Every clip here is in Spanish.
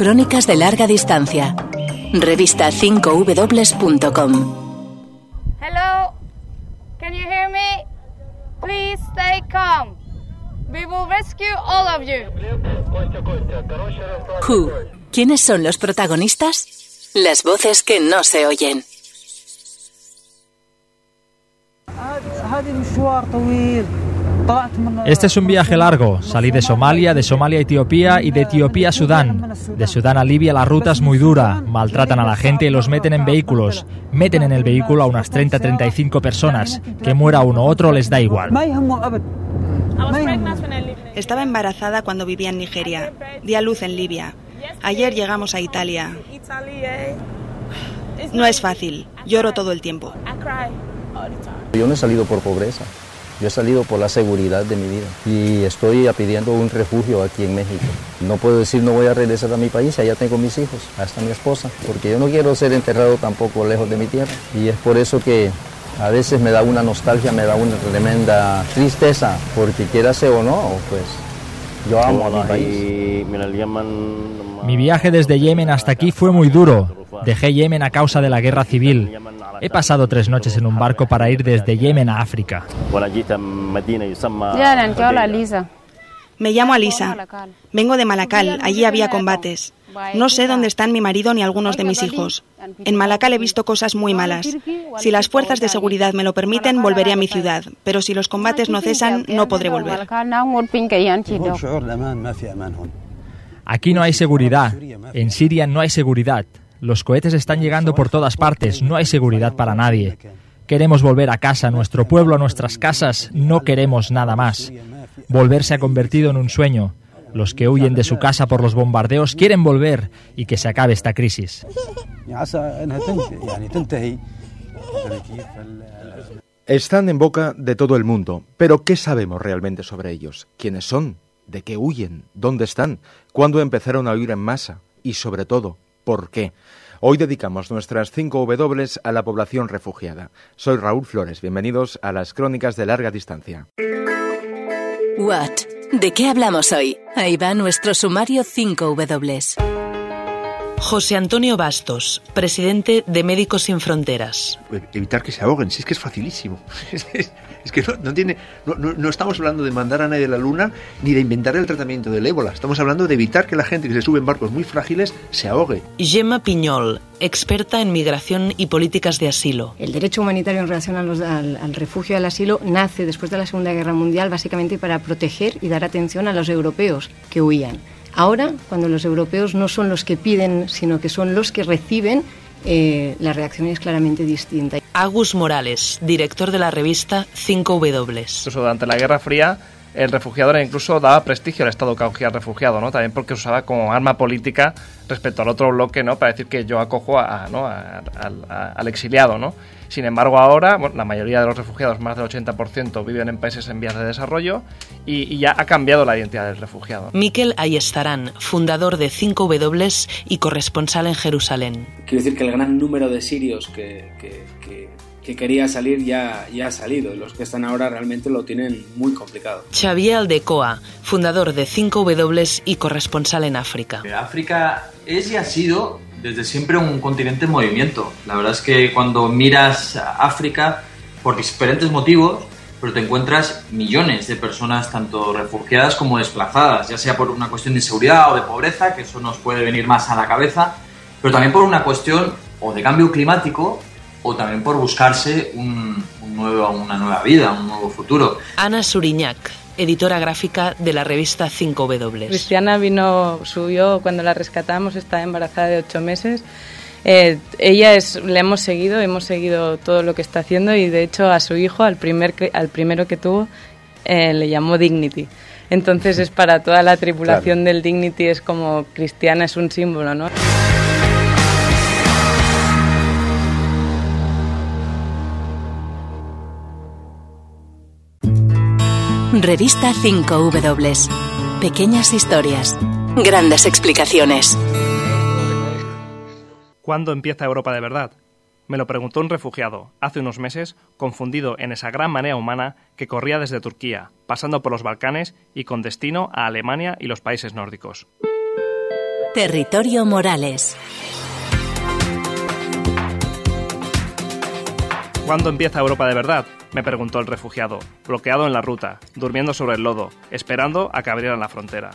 Crónicas de larga distancia. Revista 5w.com. Hello. Can you hear me? Please stay calm. We will rescue all of you. Who. ¿Quiénes son los protagonistas? Las voces que no se oyen. Este es un viaje largo. Salí de Somalia, de Somalia a Etiopía y de Etiopía a Sudán. De Sudán a Libia la ruta es muy dura. Maltratan a la gente y los meten en vehículos. Meten en el vehículo a unas 30-35 personas. Que muera uno u otro les da igual. Estaba embarazada cuando vivía en Nigeria. Di a luz en Libia. Ayer llegamos a Italia. No es fácil. Lloro todo el tiempo. Yo no he salido por pobreza. Yo he salido por la seguridad de mi vida y estoy pidiendo un refugio aquí en México. No puedo decir no voy a regresar a mi país, allá tengo mis hijos, hasta mi esposa, porque yo no quiero ser enterrado tampoco lejos de mi tierra. Y es por eso que a veces me da una nostalgia, me da una tremenda tristeza, porque quiera ser o no, pues yo amo a mi país. Mi viaje desde Yemen hasta aquí fue muy duro. Dejé Yemen a causa de la guerra civil. He pasado tres noches en un barco para ir desde Yemen a África. Me llamo Alisa. Vengo de Malacal. Allí había combates. No sé dónde están mi marido ni algunos de mis hijos. En Malacal he visto cosas muy malas. Si las fuerzas de seguridad me lo permiten, volveré a mi ciudad. Pero si los combates no cesan, no podré volver. Aquí no hay seguridad. En Siria no hay seguridad. Los cohetes están llegando por todas partes. No hay seguridad para nadie. Queremos volver a casa, a nuestro pueblo, a nuestras casas. No queremos nada más. Volver se ha convertido en un sueño. Los que huyen de su casa por los bombardeos quieren volver y que se acabe esta crisis. Están en boca de todo el mundo, pero ¿qué sabemos realmente sobre ellos? ¿Quiénes son? ¿De qué huyen? ¿Dónde están? ¿Cuándo empezaron a huir en masa? Y sobre todo, ¿por qué? Hoy dedicamos nuestras 5 W a la población refugiada. Soy Raúl Flores, bienvenidos a las Crónicas de Larga Distancia. What? ¿De qué hablamos hoy? Ahí va nuestro sumario 5 W. José Antonio Bastos, presidente de Médicos Sin Fronteras. Evitar que se ahoguen, si es que es facilísimo. Es que no, no tiene, no, no, no, estamos hablando de mandar a nadie a la luna ni de inventar el tratamiento del ébola. Estamos hablando de evitar que la gente que se sube en barcos muy frágiles se ahogue. Gemma Piñol, experta en migración y políticas de asilo. El derecho humanitario en relación a los, al, al refugio y al asilo nace después de la Segunda Guerra Mundial básicamente para proteger y dar atención a los europeos que huían. Ahora, cuando los europeos no son los que piden, sino que son los que reciben, eh, la reacción es claramente distinta. Agus Morales, director de la revista 5W. Incluso durante la Guerra Fría, el refugiado incluso daba prestigio al Estado que acogía al refugiado, ¿no? También porque usaba como arma política respecto al otro bloque, ¿no? Para decir que yo acojo a, ¿no? a, a, al exiliado, ¿no? Sin embargo, ahora bueno, la mayoría de los refugiados, más del 80%, viven en países en vías de desarrollo y, y ya ha cambiado la identidad del refugiado. Miquel Ayestarán, fundador de 5W y corresponsal en Jerusalén. Quiero decir que el gran número de sirios que, que, que, que quería salir ya, ya ha salido y los que están ahora realmente lo tienen muy complicado. Xavier Aldecoa, fundador de 5W y corresponsal en África. África es y ha sido desde siempre un continente en movimiento. La verdad es que cuando miras África, por diferentes motivos, pero te encuentras millones de personas, tanto refugiadas como desplazadas, ya sea por una cuestión de inseguridad o de pobreza, que eso nos puede venir más a la cabeza, pero también por una cuestión o de cambio climático o también por buscarse un, un nuevo, una nueva vida, un nuevo futuro. Ana Suriñac, editora gráfica de la revista 5W. Cristiana vino, subió cuando la rescatamos, estaba embarazada de ocho meses. Eh, ella es, le hemos seguido, hemos seguido todo lo que está haciendo y de hecho a su hijo, al, primer, al primero que tuvo, eh, le llamó Dignity. Entonces es para toda la tripulación claro. del Dignity, es como Cristiana es un símbolo, ¿no? Revista 5W. Pequeñas historias. Grandes explicaciones. ¿Cuándo empieza Europa de verdad? Me lo preguntó un refugiado, hace unos meses, confundido en esa gran marea humana que corría desde Turquía, pasando por los Balcanes y con destino a Alemania y los países nórdicos. Territorio Morales. ¿Cuándo empieza Europa de verdad? Me preguntó el refugiado, bloqueado en la ruta, durmiendo sobre el lodo, esperando a que abrieran la frontera.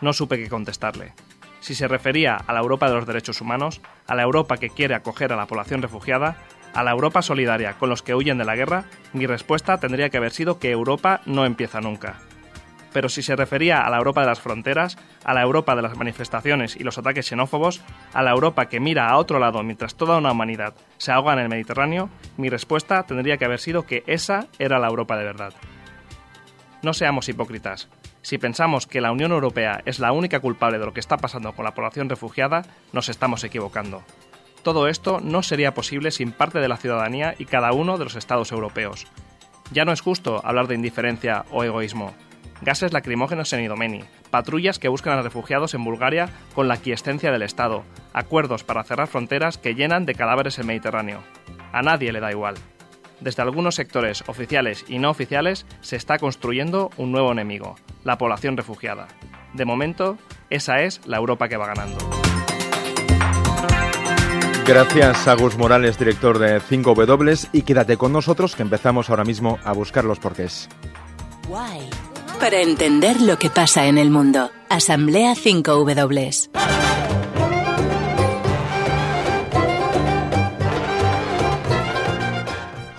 No supe qué contestarle. Si se refería a la Europa de los derechos humanos, a la Europa que quiere acoger a la población refugiada, a la Europa solidaria con los que huyen de la guerra, mi respuesta tendría que haber sido que Europa no empieza nunca pero si se refería a la Europa de las fronteras, a la Europa de las manifestaciones y los ataques xenófobos, a la Europa que mira a otro lado mientras toda una humanidad se ahoga en el Mediterráneo, mi respuesta tendría que haber sido que esa era la Europa de verdad. No seamos hipócritas. Si pensamos que la Unión Europea es la única culpable de lo que está pasando con la población refugiada, nos estamos equivocando. Todo esto no sería posible sin parte de la ciudadanía y cada uno de los Estados europeos. Ya no es justo hablar de indiferencia o egoísmo gases lacrimógenos en Idomeni, patrullas que buscan a refugiados en Bulgaria con la quiescencia del Estado, acuerdos para cerrar fronteras que llenan de cadáveres el Mediterráneo. A nadie le da igual. Desde algunos sectores oficiales y no oficiales se está construyendo un nuevo enemigo, la población refugiada. De momento, esa es la Europa que va ganando. Gracias, Agus Morales, director de 5W, y quédate con nosotros que empezamos ahora mismo a buscar los porqués. Para entender lo que pasa en el mundo. Asamblea 5W.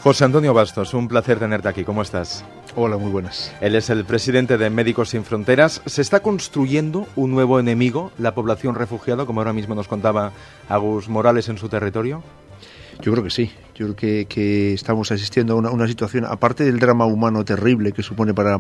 José Antonio Bastos, un placer tenerte aquí. ¿Cómo estás? Hola, muy buenas. Él es el presidente de Médicos Sin Fronteras. ¿Se está construyendo un nuevo enemigo, la población refugiada, como ahora mismo nos contaba Agus Morales en su territorio? Yo creo que sí. Yo creo que, estamos asistiendo a una, situación, aparte del drama humano terrible que supone para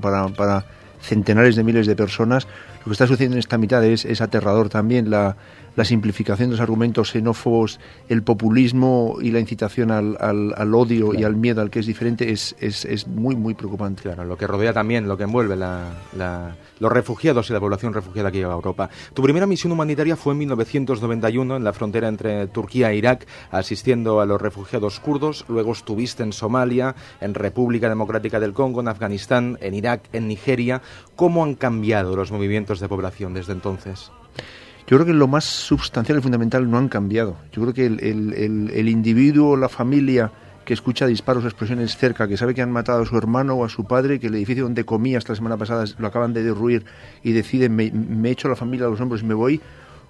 centenares de miles de personas, lo que está sucediendo en esta mitad es, es aterrador también. La, la simplificación de los argumentos xenófobos, el populismo y la incitación al, al, odio y al miedo al que es diferente es, es, es, muy, muy preocupante. Claro, lo que rodea también, lo que envuelve la, los refugiados y la población refugiada que llega a Europa. Tu primera misión humanitaria fue en 1991 en la frontera entre Turquía e Irak, asistiendo a los refugiados kurdos. Luego estuviste en Somalia, en República Democrática del Congo, en Afganistán, en Irak, en Nigeria. ¿Cómo han cambiado los movimientos de población desde entonces? Yo creo que lo más sustancial y fundamental no han cambiado. Yo creo que el, individuo, la familia que escucha disparos o explosiones cerca, que sabe que han matado a su hermano o a su padre, que el edificio donde comía hasta la semana pasada lo acaban de derruir y decide me, echo la familia a los hombros y me voy,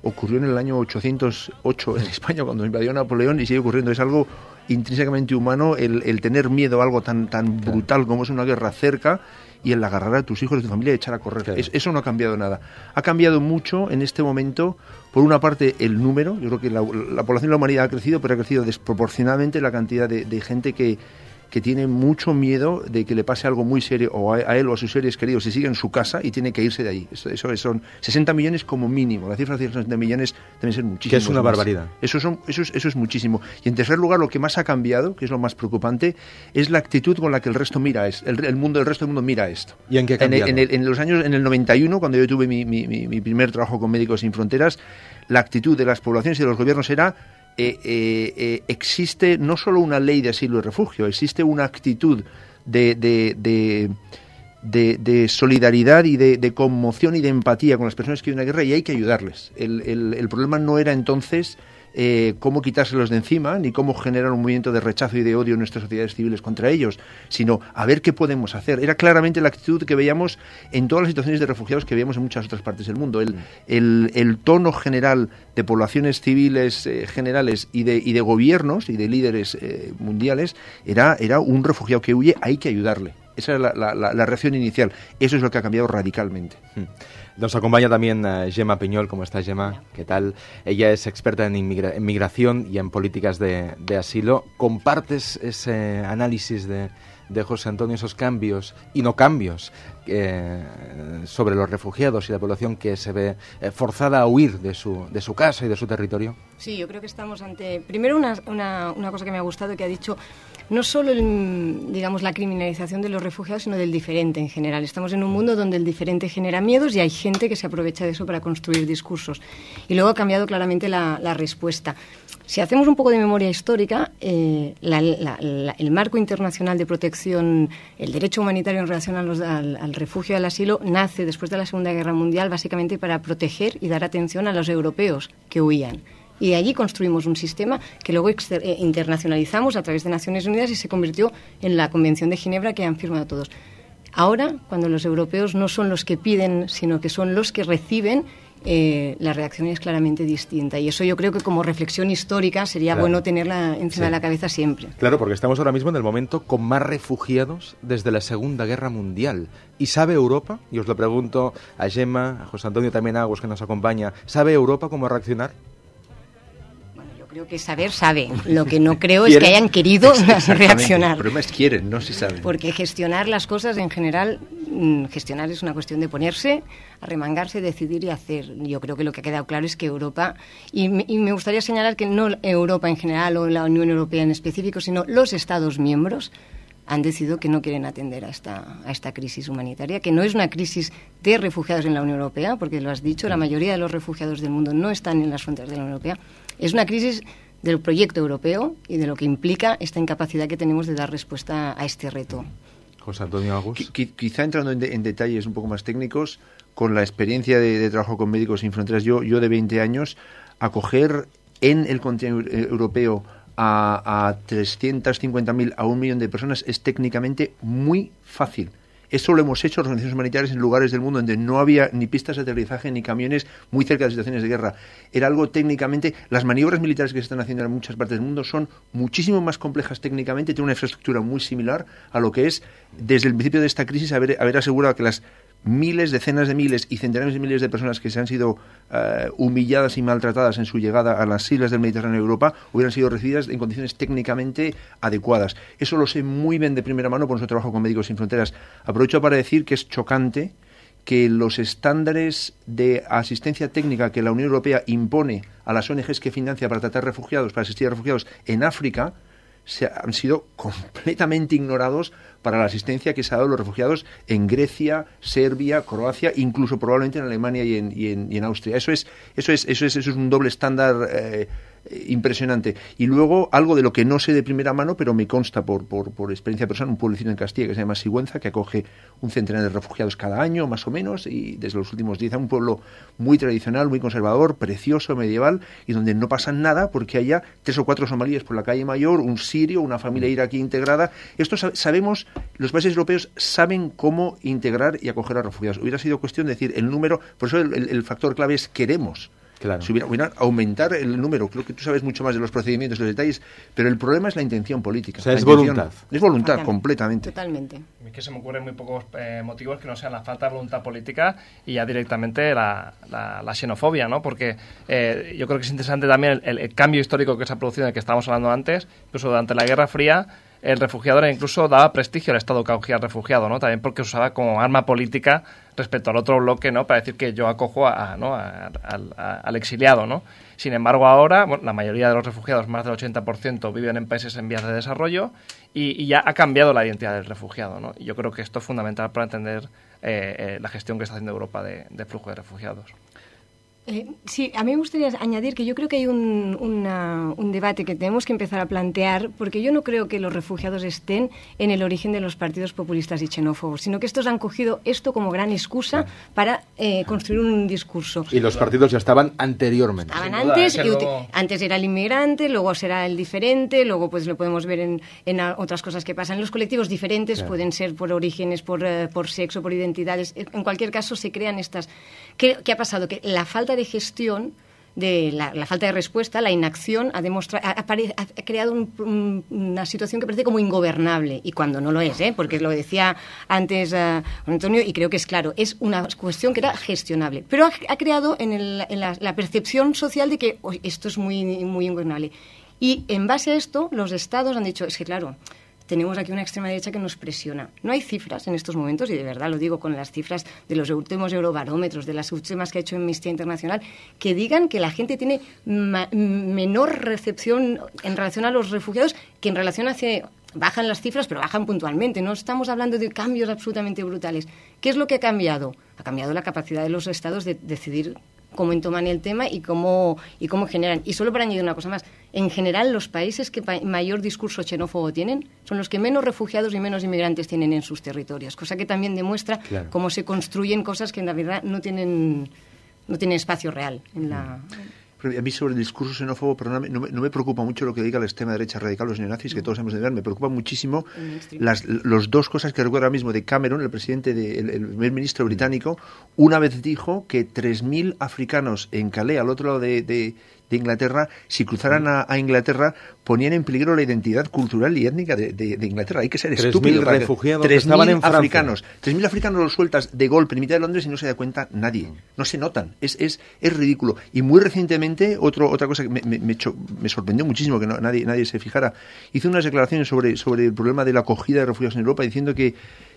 ocurrió en el año 808 en España cuando invadió Napoleón y sigue ocurriendo. Es algo intrínsecamente humano el, tener miedo a algo tan, tan brutal como es una guerra cerca y el agarrar a tus hijos de tu familia y echar a correr. eso no ha cambiado nada. Ha cambiado mucho en este momento, por una parte, el número. Yo creo que la, población de la humanidad ha crecido, pero ha crecido desproporcionadamente la cantidad de gente que que tiene mucho miedo de que le pase algo muy serio o a, él o a sus seres queridos si sigue en su casa y tiene que irse de ahí. Eso, son 60 millones como mínimo. La cifra de 60 millones debe ser muchísimo. Que es una barbaridad. Eso, son, eso, es, eso es muchísimo. Y en tercer lugar, lo que más ha cambiado, que es lo más preocupante, es la actitud con la que el resto mira, es, el, mundo, el resto del mundo mira esto. ¿Y en qué en, en, los años, en el 91, cuando yo tuve mi, mi, mi primer trabajo con Médicos Sin Fronteras, la actitud de las poblaciones y de los gobiernos era eh, eh, eh, existe no solo una ley de asilo y refugio, existe una actitud de, de, de, solidaridad y de, conmoción y de empatía con las personas que viven en la guerra y hay que ayudarles. El, el problema no era entonces eh, cómo quitárselos de encima, ni cómo generar un movimiento de rechazo y de odio en nuestras sociedades civiles contra ellos, sino a ver qué podemos hacer. Era claramente la actitud que veíamos en todas las situaciones de refugiados que veíamos en muchas otras partes del mundo. El, el, tono general de poblaciones civiles eh, generales y de, y de gobiernos y de líderes eh, mundiales era, era un refugiado que huye, hay que ayudarle. Esa era la, la, reacción inicial. Eso es lo que ha cambiado radicalmente. Hmm. Nos acompaña también uh, Gemma Piñol. ¿Cómo estás, Gemma? ¿Qué tal? Ella es experta en, inmigración y en políticas de, asilo. ¿Compartes ese análisis de, José Antonio, esos cambios y no cambios eh, sobre los refugiados y la población que se ve eh, forzada a huir de su, de su casa y de su territorio? Sí, yo creo que estamos ante. Primero, una, una, una cosa que me ha gustado que ha dicho no solo digamos, la criminalización de los refugiados, sino del diferente en general. Estamos en un mundo donde el diferente genera miedos y hay gente que se aprovecha de eso para construir discursos. Y luego ha cambiado claramente la, respuesta. Si hacemos un poco de memoria histórica, eh, el marco internacional de protección, el derecho humanitario en relación al, al refugio y al asilo, nace después de la Segunda Guerra Mundial básicamente para proteger y dar atención a los europeos que huían. Y de allí construimos un sistema que luego eh, internacionalizamos a través de Naciones Unidas y se convirtió en la Convención de Ginebra que han firmado todos. Ahora, cuando los europeos no son los que piden, sino que son los que reciben, eh, la reacción es claramente distinta. Y eso yo creo que como reflexión histórica sería bueno tenerla encima de la cabeza siempre. Claro, porque estamos ahora mismo en el momento con más refugiados desde la Segunda Guerra Mundial. ¿Y sabe Europa? Y os lo pregunto a Gemma, a José Antonio también Aguas que nos acompaña. ¿Sabe Europa cómo reaccionar? Creo que saber sabe. Lo que no creo es que hayan querido reaccionar. El problema es quieren, no si saben. Porque gestionar las cosas en general, mm, gestionar es una cuestión de ponerse, arremangarse, decidir y hacer. Yo creo que lo que ha quedado claro es que Europa, y, y me gustaría señalar que no Europa en general o la Unión Europea en específico, sino los Estados miembros, han decidido que no quieren atender a esta, a esta crisis humanitaria, que no es una crisis de refugiados en la Unión Europea, porque lo has dicho, la mayoría de los refugiados del mundo no están en las fronteras de la Unión Europea, es una crisis del proyecto europeo y de lo que implica esta incapacidad que tenemos de dar respuesta a este reto. José Antonio quizá entrando en, detalles un poco más técnicos, con la experiencia de, trabajo con Médicos Sin Fronteras, yo, yo de 20 años, acoger en el continente europeo a, a 350.000, a un millón de personas es técnicamente muy fácil. Eso lo hemos hecho organizaciones humanitarias en lugares del mundo donde no había ni pistas de aterrizaje ni camiones muy cerca de situaciones de guerra. Era algo técnicamente. Las maniobras militares que se están haciendo en muchas partes del mundo son muchísimo más complejas técnicamente, tienen una infraestructura muy similar a lo que es desde el principio de esta crisis haber, haber asegurado que las miles, decenas de miles y centenares de miles de personas que se han sido eh, humilladas y maltratadas en su llegada a las islas del Mediterráneo de Europa hubieran sido recibidas en condiciones técnicamente adecuadas. Eso lo sé muy bien de primera mano por nuestro trabajo con Médicos Sin Fronteras. Aprovecho para decir que es chocante que los estándares de asistencia técnica que la Unión Europea impone a las ONGs que financia para tratar refugiados, para asistir a refugiados en África, se han sido completamente ignorados para la asistencia que se ha dado a los refugiados en Grecia, Serbia, Croacia, incluso probablemente en Alemania y en, y en, Austria. Eso es, eso es, eso es, eso es un doble estándar eh, impresionante. Y luego algo de lo que no sé de primera mano, pero me consta por, por, por experiencia personal, un pueblecito en Castilla que se llama Sigüenza, que acoge un centenar de refugiados cada año, más o menos, y desde los últimos diez años, un pueblo muy tradicional, muy conservador, precioso, medieval, y donde no pasa nada porque haya tres o cuatro somalíes por la calle mayor, un sirio, una familia iraquí integrada. Esto sabemos, los países europeos saben cómo integrar y acoger a refugiados. Hubiera sido cuestión de decir el número, por eso el factor clave es queremos si hubiera, aumentar el número, creo que tú sabes mucho más de los procedimientos, los detalles, pero el problema es la intención política. O sea, es voluntad. Es voluntad, completamente. Totalmente. A mí que se me ocurren muy pocos eh, motivos que no sean la falta de voluntad política y ya directamente la, la, xenofobia, ¿no? Porque eh, yo creo que es interesante también el, el, cambio histórico que se ha producido, del que estábamos hablando antes, incluso durante la Guerra Fría, el refugiado incluso daba prestigio al Estado que acogía al refugiado, ¿no? También porque usaba como arma política respecto al otro bloque, ¿no? Para decir que yo acojo a, ¿no? al exiliado, ¿no? Sin embargo, ahora la mayoría de los refugiados, más del 80%, viven en países en vías de desarrollo y, ya ha cambiado la identidad del refugiado, ¿no? Y yo creo que esto es fundamental para entender eh, eh, la gestión que está haciendo Europa de, de flujo de refugiados. Eh, sí, a mí me gustaría añadir que yo creo que hay un, un, debate que tenemos que empezar a plantear, porque yo no creo que los refugiados estén en el origen de los partidos populistas y xenófobos, sino que estos han cogido esto como gran excusa para eh, construir un discurso. Y los partidos ya estaban anteriormente. Estaban antes, antes era el inmigrante, luego será el diferente, luego pues lo podemos ver en, en otras cosas que pasan. Los colectivos diferentes pueden ser por orígenes, por, eh, por sexo, por identidades. En cualquier caso se crean estas... ¿Qué, ha pasado? Que la falta de gestión de la, falta de respuesta, la inacción, ha, demostrado, ha, creado una situación que parece como ingobernable, y cuando no lo es, ¿eh? porque lo decía antes uh, Antonio, y creo que es claro, es una cuestión que era gestionable, pero ha, creado en, la, percepción social de que esto es muy, muy ingobernable. Y en base a esto, los estados han dicho, es que claro, tenemos aquí una extrema derecha que nos presiona. No hay cifras en estos momentos, y de verdad lo digo con las cifras de los últimos eurobarómetros, de las últimas que ha hecho Amnistía Internacional, que digan que la gente tiene menor recepción en relación a los refugiados que en relación hace bajan las cifras, pero bajan puntualmente. No estamos hablando de cambios absolutamente brutales. ¿Qué es lo que ha cambiado? Ha cambiado la capacidad de los estados de decidir cómo entoman el tema y cómo, y cómo generan. Y solo para añadir una cosa más, en general los países que mayor discurso xenófobo tienen son los que menos refugiados y menos inmigrantes tienen en sus territorios, cosa que también demuestra cómo se construyen cosas que en la verdad no tienen, no tienen espacio real en la... A mí sobre el discurso xenófobo, perdóname, no, me, no me preocupa mucho lo que diga la extrema derecha radical, los neonazis, que todos hemos de ver. Me preocupa muchísimo las los dos cosas que recuerdo ahora mismo de Cameron, el presidente, de, el, primer ministro británico, una vez dijo que 3.000 africanos en Calais, al otro lado de, de Inglaterra, si cruzaran a, Inglaterra, ponían en peligro la identidad cultural y étnica de, Inglaterra. Hay que ser estúpido. refugiados estaban en africanos. 3.000 africanos los sueltas de golpe en mitad de Londres y no se da cuenta nadie. No se notan. Es, es, es ridículo. Y muy recientemente, otro, otra cosa que me, me, me, sorprendió muchísimo que nadie, nadie se fijara, hizo unas declaraciones sobre, sobre el problema de la acogida de refugiados en Europa diciendo que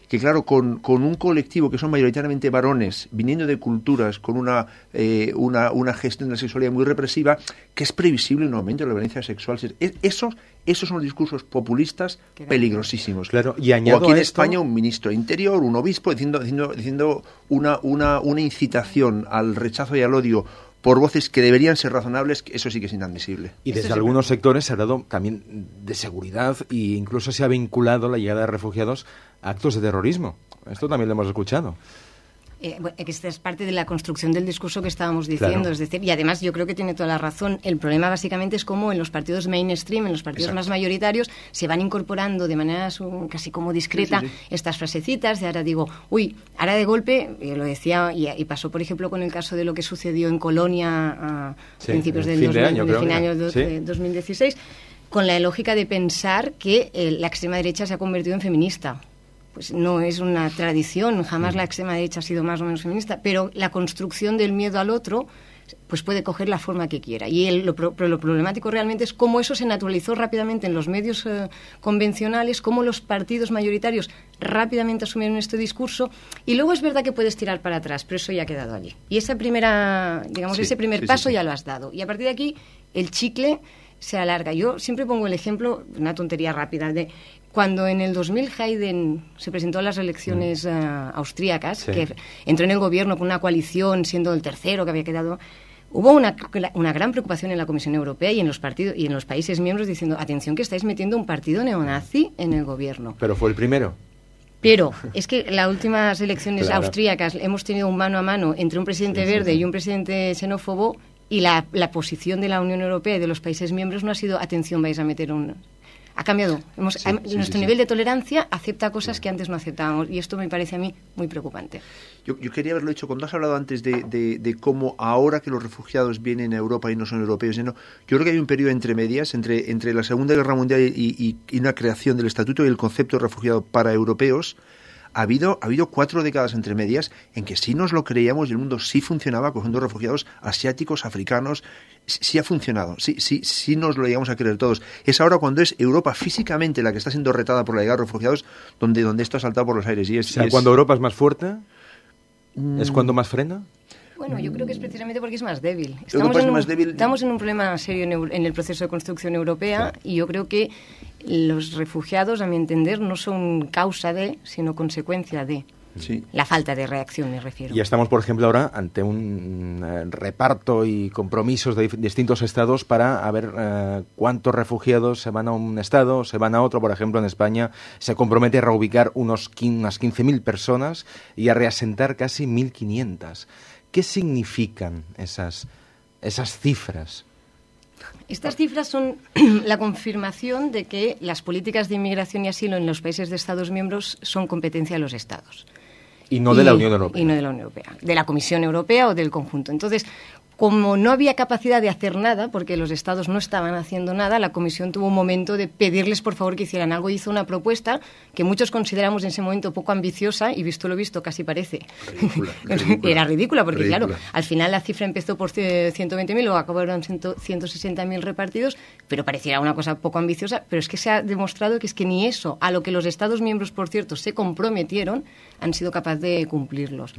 que claro, con, con, un colectivo que son mayoritariamente varones, viniendo de culturas con una, eh, una, una, gestión de la sexualidad muy represiva, que es previsible un aumento de la violencia sexual. esos, esos son los discursos populistas peligrosísimos. Claro, y o aquí en España un ministro de Interior, un obispo, diciendo, diciendo, diciendo una, una, una incitación al rechazo y al odio por voces que deberían ser razonables, eso sí que es inadmisible. Y desde algunos sectores se ha hablado también de seguridad e incluso se ha vinculado la llegada de refugiados actos de terrorismo. Esto también lo hemos escuchado. Eh, esta es parte de la construcción del discurso que estábamos diciendo. Es decir, y además yo creo que tiene toda la razón. El problema básicamente es cómo en los partidos mainstream, en los partidos más mayoritarios, se van incorporando de manera casi como discreta estas frasecitas de ahora digo, uy, ahora de golpe, lo decía, y, pasó por ejemplo con el caso de lo que sucedió en Colonia a principios del fin de año, fin año 2016, con la lógica de pensar que eh, la extrema derecha se ha convertido en feminista pues no es una tradición, jamás la extrema derecha ha sido más o menos feminista, pero la construcción del miedo al otro pues puede coger la forma que quiera. Y lo, lo, problemático realmente es cómo eso se naturalizó rápidamente en los medios eh, convencionales, cómo los partidos mayoritarios rápidamente asumieron este discurso. Y luego es verdad que puedes tirar para atrás, pero eso ya ha quedado allí. Y esa primera, digamos, ese primer paso ya lo has dado. Y a partir de aquí, el chicle se alarga. Yo siempre pongo el ejemplo, una tontería rápida, de cuando en el 2000 Haydn se presentó a las elecciones eh, austríacas, que entró en el gobierno con una coalición, siendo el tercero que había quedado, hubo una, una, gran preocupación en la Comisión Europea y en los partidos y en los países miembros diciendo atención que estáis metiendo un partido neonazi en el gobierno. Pero fue el primero. Pero es que las últimas elecciones austríacas hemos tenido un mano a mano entre un presidente verde y un presidente xenófobo y la, la, posición de la Unión Europea y de los países miembros no ha sido atención vais a meter un ha cambiado. nuestro nivel de tolerancia acepta cosas que antes no aceptábamos y esto me parece a mí muy preocupante. Yo, quería haberlo hecho cuando has hablado antes de, cómo ahora que los refugiados vienen a Europa y no son europeos. yo creo que hay un periodo entre medias, entre, entre la Segunda Guerra Mundial y, y una creación del Estatuto y el concepto de refugiado para europeos ha habido, ha habido cuatro décadas entre medias en que sí nos lo creíamos y el mundo sí funcionaba cogiendo refugiados asiáticos, africanos, sí, ha funcionado, sí, sí, sí nos lo llegamos a creer todos. Es ahora cuando es Europa físicamente la que está siendo retada por la llegada de refugiados donde, donde esto ha saltado por los aires. Y es, cuando Europa es más fuerte, ¿es cuando más frena? Bueno, yo creo que es precisamente porque es más débil. Estamos, en un, más débil. estamos en un problema serio en, el proceso de construcción europea y yo creo que los refugiados, a mi entender, no son causa de, sino consecuencia de. La falta de reacción, me refiero. Y estamos, por ejemplo, ahora ante un eh, reparto y compromisos de distintos estados para ver eh, cuántos refugiados se van a un estado, se van a otro. Por ejemplo, en España se compromete a reubicar unos, unas 15.000 personas y a reasentar casi 1.500. ¿Qué significan esas, esas cifras? Estas cifras son la confirmación de que las políticas de inmigración y asilo en los países de Estados miembros son competencia de los Estados. Y no de la Unión Europea. Y no de la Unión Europea, de la Comisión Europea o del conjunto. Entonces, como no había capacidad de hacer nada, porque los estados no estaban haciendo nada, la Comisión tuvo un momento de pedirles por favor que hicieran algo. Hizo una propuesta que muchos consideramos en ese momento poco ambiciosa y visto lo visto casi parece. Era ridícula, porque claro, al final la cifra empezó por 120.000, luego acabaron 160.000 repartidos, pero pareciera una cosa poco ambiciosa, pero es que se ha demostrado que es que ni eso, a lo que los estados miembros, por cierto, se comprometieron, han sido capaces de cumplirlos.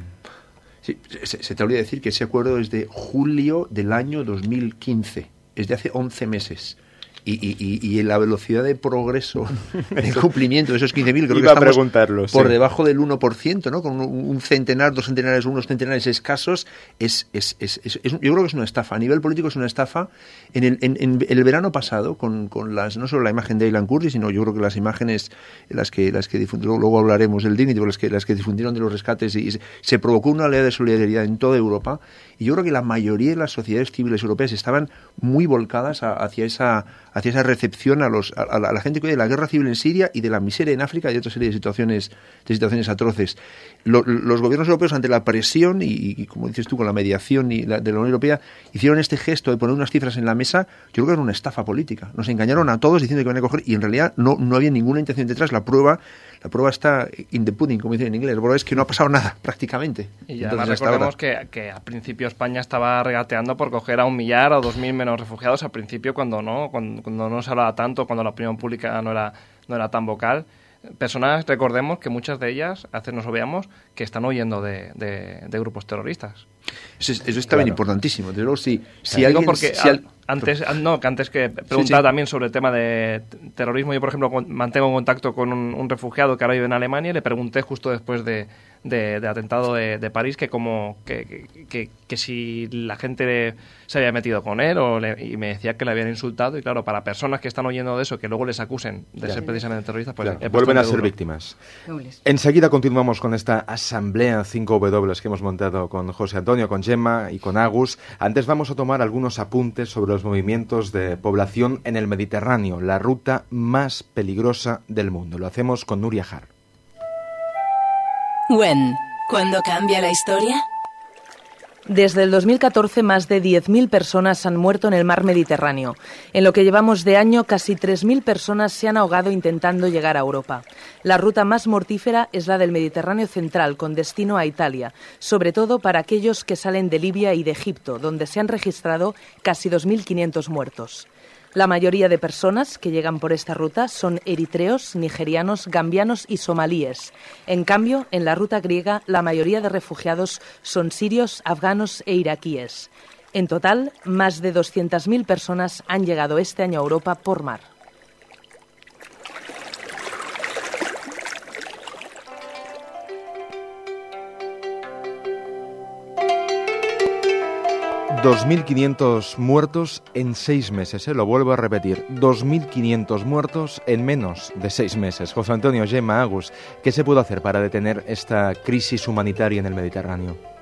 Sí, se, te olvida decir que ese acuerdo es de julio del año 2015, es de hace 11 meses. Y, la velocidad de progreso, de cumplimiento de esos 15.000, creo que estamos por debajo del 1%, ¿no? Con un, centenar, dos centenares, unos centenares escasos, es, es, es, yo creo que es una estafa. A nivel político es una estafa. En el, en, el verano pasado, con, con, las no solo la imagen de Aylan Kurdi, sino yo creo que las imágenes, las que, las que difundieron, luego hablaremos del Dignity, las que, las que difundieron de los rescates, y se, se provocó una oleada de solidaridad en toda Europa. Y yo creo que la mayoría de las sociedades civiles europeas estaban muy volcadas hacia esa hacia esa recepción a, los, a, la gente que de la guerra civil en Siria y de la miseria en África y otra serie de situaciones, de situaciones atroces. los gobiernos europeos, ante la presión y, como dices tú, con la mediación y de la Unión Europea, hicieron este gesto de poner unas cifras en la mesa, yo creo que era una estafa política. Nos engañaron a todos diciendo que iban a coger y en realidad no, no había ninguna intención detrás. La prueba la prueba está in the pudding, como dicen en inglés. La prueba es que no ha pasado nada, prácticamente. Y además recordemos que, que, al principio España estaba regateando por coger a un millar o dos mil menos refugiados al principio cuando no, cuando, cuando no se hablaba tanto, cuando la opinión pública no era, no era tan vocal personas, recordemos que muchas de ellas, hace nos veamos, que están huyendo de, de, grupos terroristas. Eso, eso está bien importantísimo. Desde luego, si, si alguien... Porque antes, no, que antes que preguntaba también sobre el tema de terrorismo, yo, por ejemplo, mantengo contacto con un, un refugiado que ahora vive en Alemania y le pregunté justo después de, de, atentado de, París que como que, que, si la gente se había metido con él o y me decía que le habían insultado y claro para personas que están oyendo de eso que luego les acusen de ser precisamente terroristas pues vuelven a ser víctimas. Enseguida continuamos con esta asamblea 5W que hemos montado con José Antonio con Gemma y con Agus. Antes vamos a tomar algunos apuntes sobre los movimientos de población en el Mediterráneo la ruta más peligrosa del mundo. Lo hacemos con Nuria Har When, ¿cuándo cambia la historia? Desde el 2014, más de 10.000 personas han muerto en el mar Mediterráneo. En lo que llevamos de año, casi 3.000 personas se han ahogado intentando llegar a Europa. La ruta más mortífera es la del Mediterráneo central, con destino a Italia, sobre todo para aquellos que salen de Libia y de Egipto, donde se han registrado casi 2.500 muertos. La mayoría de personas que llegan por esta ruta son eritreos, nigerianos, gambianos y somalíes. En cambio, en la ruta griega, la mayoría de refugiados son sirios, afganos e iraquíes. En total, más de 200.000 personas han llegado este año a Europa por mar. 2.500 muertos en seis meses, ¿eh? lo vuelvo a repetir, 2.500 muertos en menos de seis meses. José Antonio Gemma Agus, ¿qué se puede hacer para detener esta crisis humanitaria en el Mediterráneo?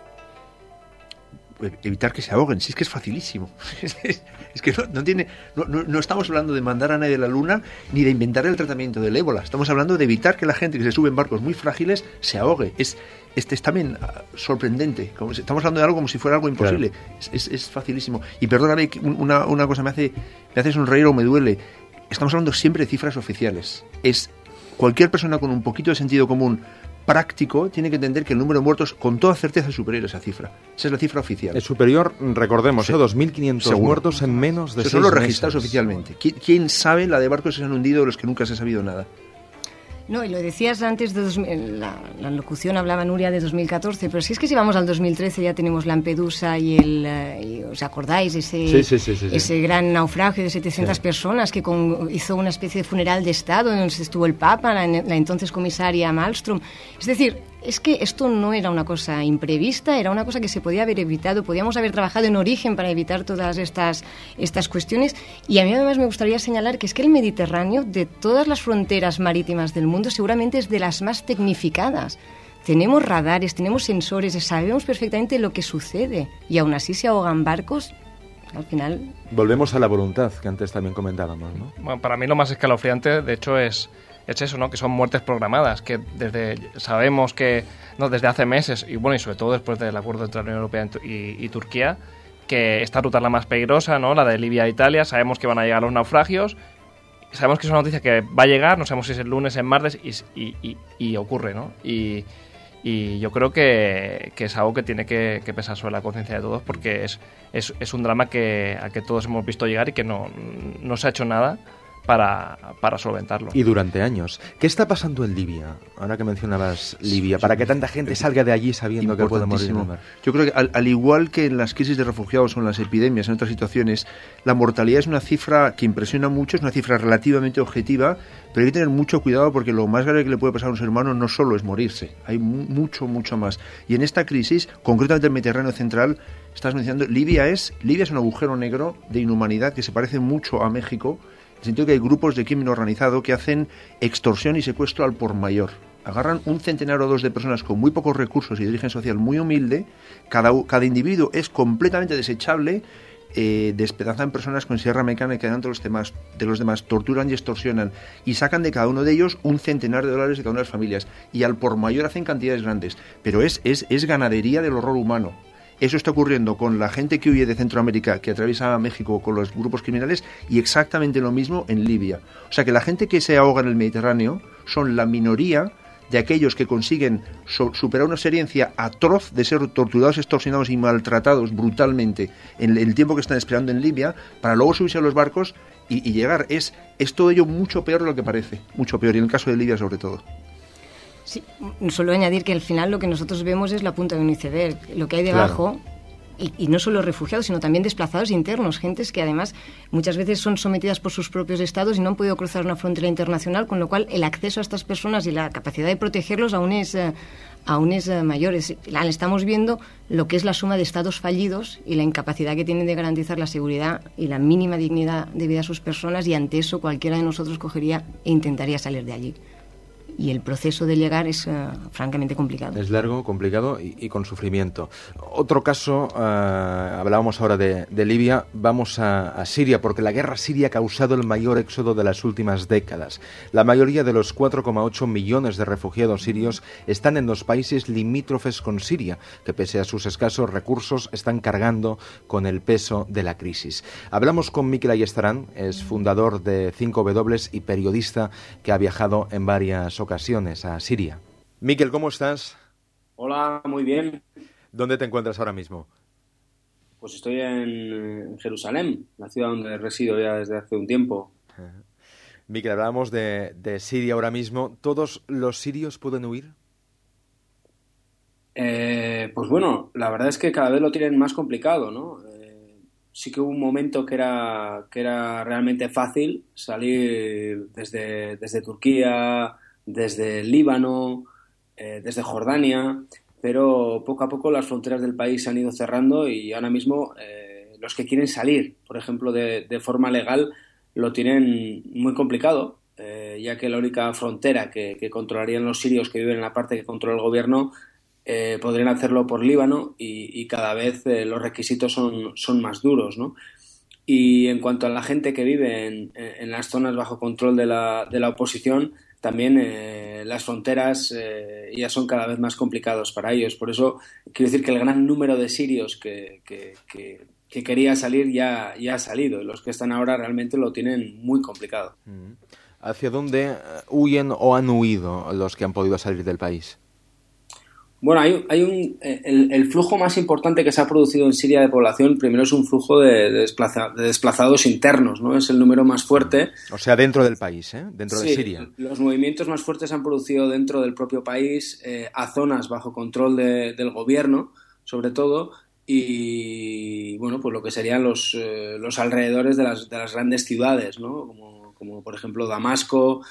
Evitar que se ahoguen, si es que es facilísimo. es que no, tiene, no, estamos hablando de mandar a nadie a la luna ni de inventar el tratamiento del ébola. Estamos hablando de evitar que la gente que se sube en barcos muy frágiles se ahogue. Es, este es también ah, sorprendente. Como estamos hablando de algo como si fuera algo imposible. Es, facilísimo. Y perdóname, una, una cosa me hace, me hace sonreír o me duele. Estamos hablando siempre de cifras oficiales. Es cualquier persona con un poquito de sentido común práctico tiene que entender que el número de muertos con toda certeza es superior a esa cifra. Esa es la cifra oficial. Es superior, recordemos, a 2.500 muertos en menos de Esos son los registrados oficialmente. ¿Quién, sabe la de barcos que se han hundido de los que nunca se ha sabido nada? No, y lo decías antes, de la, la, locución hablaba Nuria de 2014, pero si es que si vamos al 2013 ya tenemos Lampedusa y el, eh, ¿os acordáis? Ese, ese gran naufragio de 700 personas que hizo una especie de funeral de Estado donde estuvo el Papa, la, la entonces comisaria Malmström. Es decir, es que esto no era una cosa imprevista, era una cosa que se podía haber evitado, podíamos haber trabajado en origen para evitar todas estas, estas cuestiones. Y a mí además me gustaría señalar que es que el Mediterráneo, de todas las fronteras marítimas del mundo, seguramente es de las más tecnificadas. Tenemos radares, tenemos sensores, sabemos perfectamente lo que sucede y aún así se ahogan barcos al final. Volvemos a la voluntad que antes también comentábamos, ¿no? Bueno, para mí lo más escalofriante, de hecho, es es eso, ¿no? Que son muertes programadas, que desde sabemos que no desde hace meses y bueno y sobre todo después del acuerdo entre la Unión Europea y, Turquía que esta ruta es la más peligrosa, ¿no? La de Libia a Italia. Sabemos que van a llegar los naufragios. Sabemos que es una noticia que va a llegar. No sabemos si es el lunes, en martes y, y, ocurre, ¿no? Y, yo creo que, que, es algo que tiene que, que pesar sobre la conciencia de todos porque es, es, es, un drama que, a que todos hemos visto llegar y que no, no se ha hecho nada para, para solventarlo. Y durante años. ¿Qué está pasando en Libia? Ahora que mencionabas Libia, para que tanta gente salga de allí sabiendo que puede morir en el mar. Yo creo que al, igual que en las crisis de refugiados o en las epidemias, en otras situaciones, la mortalidad es una cifra que impresiona mucho, es una cifra relativamente objetiva, pero hay que tener mucho cuidado porque lo más grave que le puede pasar a un ser humano no solo es morirse, hay mucho, mucho más. Y en esta crisis, concretamente el Mediterráneo Central, estás mencionando, Libia es, Libia es un agujero negro de inhumanidad que se parece mucho a México, en el sentido que hay grupos de crimen organizado que hacen extorsión y secuestro al por mayor. Agarran un centenar o dos de personas con muy pocos recursos y de origen social muy humilde, cada, cada individuo es completamente desechable eh, despedazan personas con sierra mecánica delante de los demás, de los demás, torturan y extorsionan y sacan de cada uno de ellos un centenar de dólares de cada una de las familias y al por mayor hacen cantidades grandes, pero es, es, es ganadería del horror humano. Eso está ocurriendo con la gente que huye de Centroamérica, que atraviesa México con los grupos criminales, y exactamente lo mismo en Libia. O sea que la gente que se ahoga en el Mediterráneo son la minoría de aquellos que consiguen superar una experiencia atroz de ser torturados, extorsionados y maltratados brutalmente en el tiempo que están esperando en Libia, para luego subirse a los barcos y, llegar. Es, es todo ello mucho peor de lo que parece, mucho peor, y en el caso de Libia sobre todo. Sí, solo añadir que al final lo que nosotros vemos es la punta de un iceberg. Lo que hay debajo y, no solo refugiados, sino también desplazados internos, gentes que además muchas veces son sometidas por sus propios estados y no han podido cruzar una frontera internacional, con lo cual el acceso a estas personas y la capacidad de protegerlos aún es, eh, aún es eh, mayor. estamos viendo lo que es la suma de estados fallidos y la incapacidad que tienen de garantizar la seguridad y la mínima dignidad de vida a sus personas y ante eso cualquiera de nosotros cogería e intentaría salir de allí y el proceso de llegar es eh, francamente complicado. Es largo, complicado y, con sufrimiento. Otro caso, eh, hablábamos ahora de, Libia, vamos a, Siria, porque la guerra siria ha causado el mayor éxodo de las últimas décadas. La mayoría de los 4,8 millones de refugiados sirios están en los países limítrofes con Siria, que pese a sus escasos recursos están cargando con el peso de la crisis. Hablamos con Mikel Ayestarán, es fundador de 5W y periodista que ha viajado en varias ocasiones a Siria. Miquel, ¿cómo estás? Hola, muy bien. ¿Dónde te encuentras ahora mismo? Pues estoy en, Jerusalén, la ciudad donde resido ya desde hace un tiempo. Miquel, hablábamos de, Siria ahora mismo. ¿Todos los sirios pueden huir? Eh, pues bueno, la verdad es que cada vez lo tienen más complicado, ¿no? Eh, sí que hubo un momento que era, que era realmente fácil salir desde, desde Turquía, desde Líbano, eh, desde Jordania, pero poco a poco las fronteras del país se han ido cerrando y ahora mismo eh, los que quieren salir, por ejemplo, de, forma legal, lo tienen muy complicado, eh, ya que la única frontera que, controlarían los sirios que viven en la parte que controla el gobierno podrían hacerlo por Líbano y, cada vez los requisitos son, son más duros, ¿no? Y en cuanto a la gente que vive en, en las zonas bajo control de la, de la oposición, también eh, las fronteras eh, ya son cada vez más complicados para ellos. Por eso quiero decir que el gran número de sirios que, que, quería salir ya, ya ha salido los que están ahora realmente lo tienen muy complicado. Mm. ¿Hacia dónde eh, huyen o han huido los que han podido salir del país? Bueno, hay, hay un, eh, el, flujo más importante que se ha producido en Siria de población, primero es un flujo de, desplazados internos, ¿no? Es el número más fuerte. O sea, dentro del país, ¿eh? Dentro de Siria. Los movimientos más fuertes se han producido dentro del propio país, eh, a zonas bajo control del gobierno, sobre todo, y, bueno, pues lo que serían los, eh, los alrededores de las, de las grandes ciudades, ¿no? Como, como por ejemplo Damasco,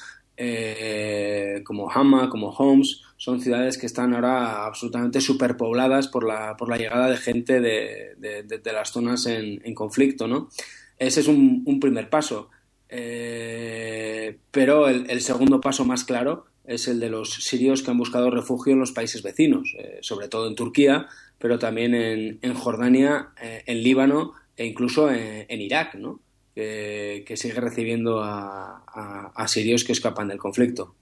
como Hama, como Homs, son ciudades que están ahora absolutamente superpobladas por la, por la llegada de gente de, las zonas en, conflicto, ¿no? Ese es un, primer paso. Eh, pero el, segundo paso más claro es el de los sirios que han buscado refugio en los países vecinos, eh, sobre todo en Turquía, pero también en, Jordania, en Líbano e incluso en, en Irak, ¿no? que, sigue recibiendo a, sirios que escapan del conflicto.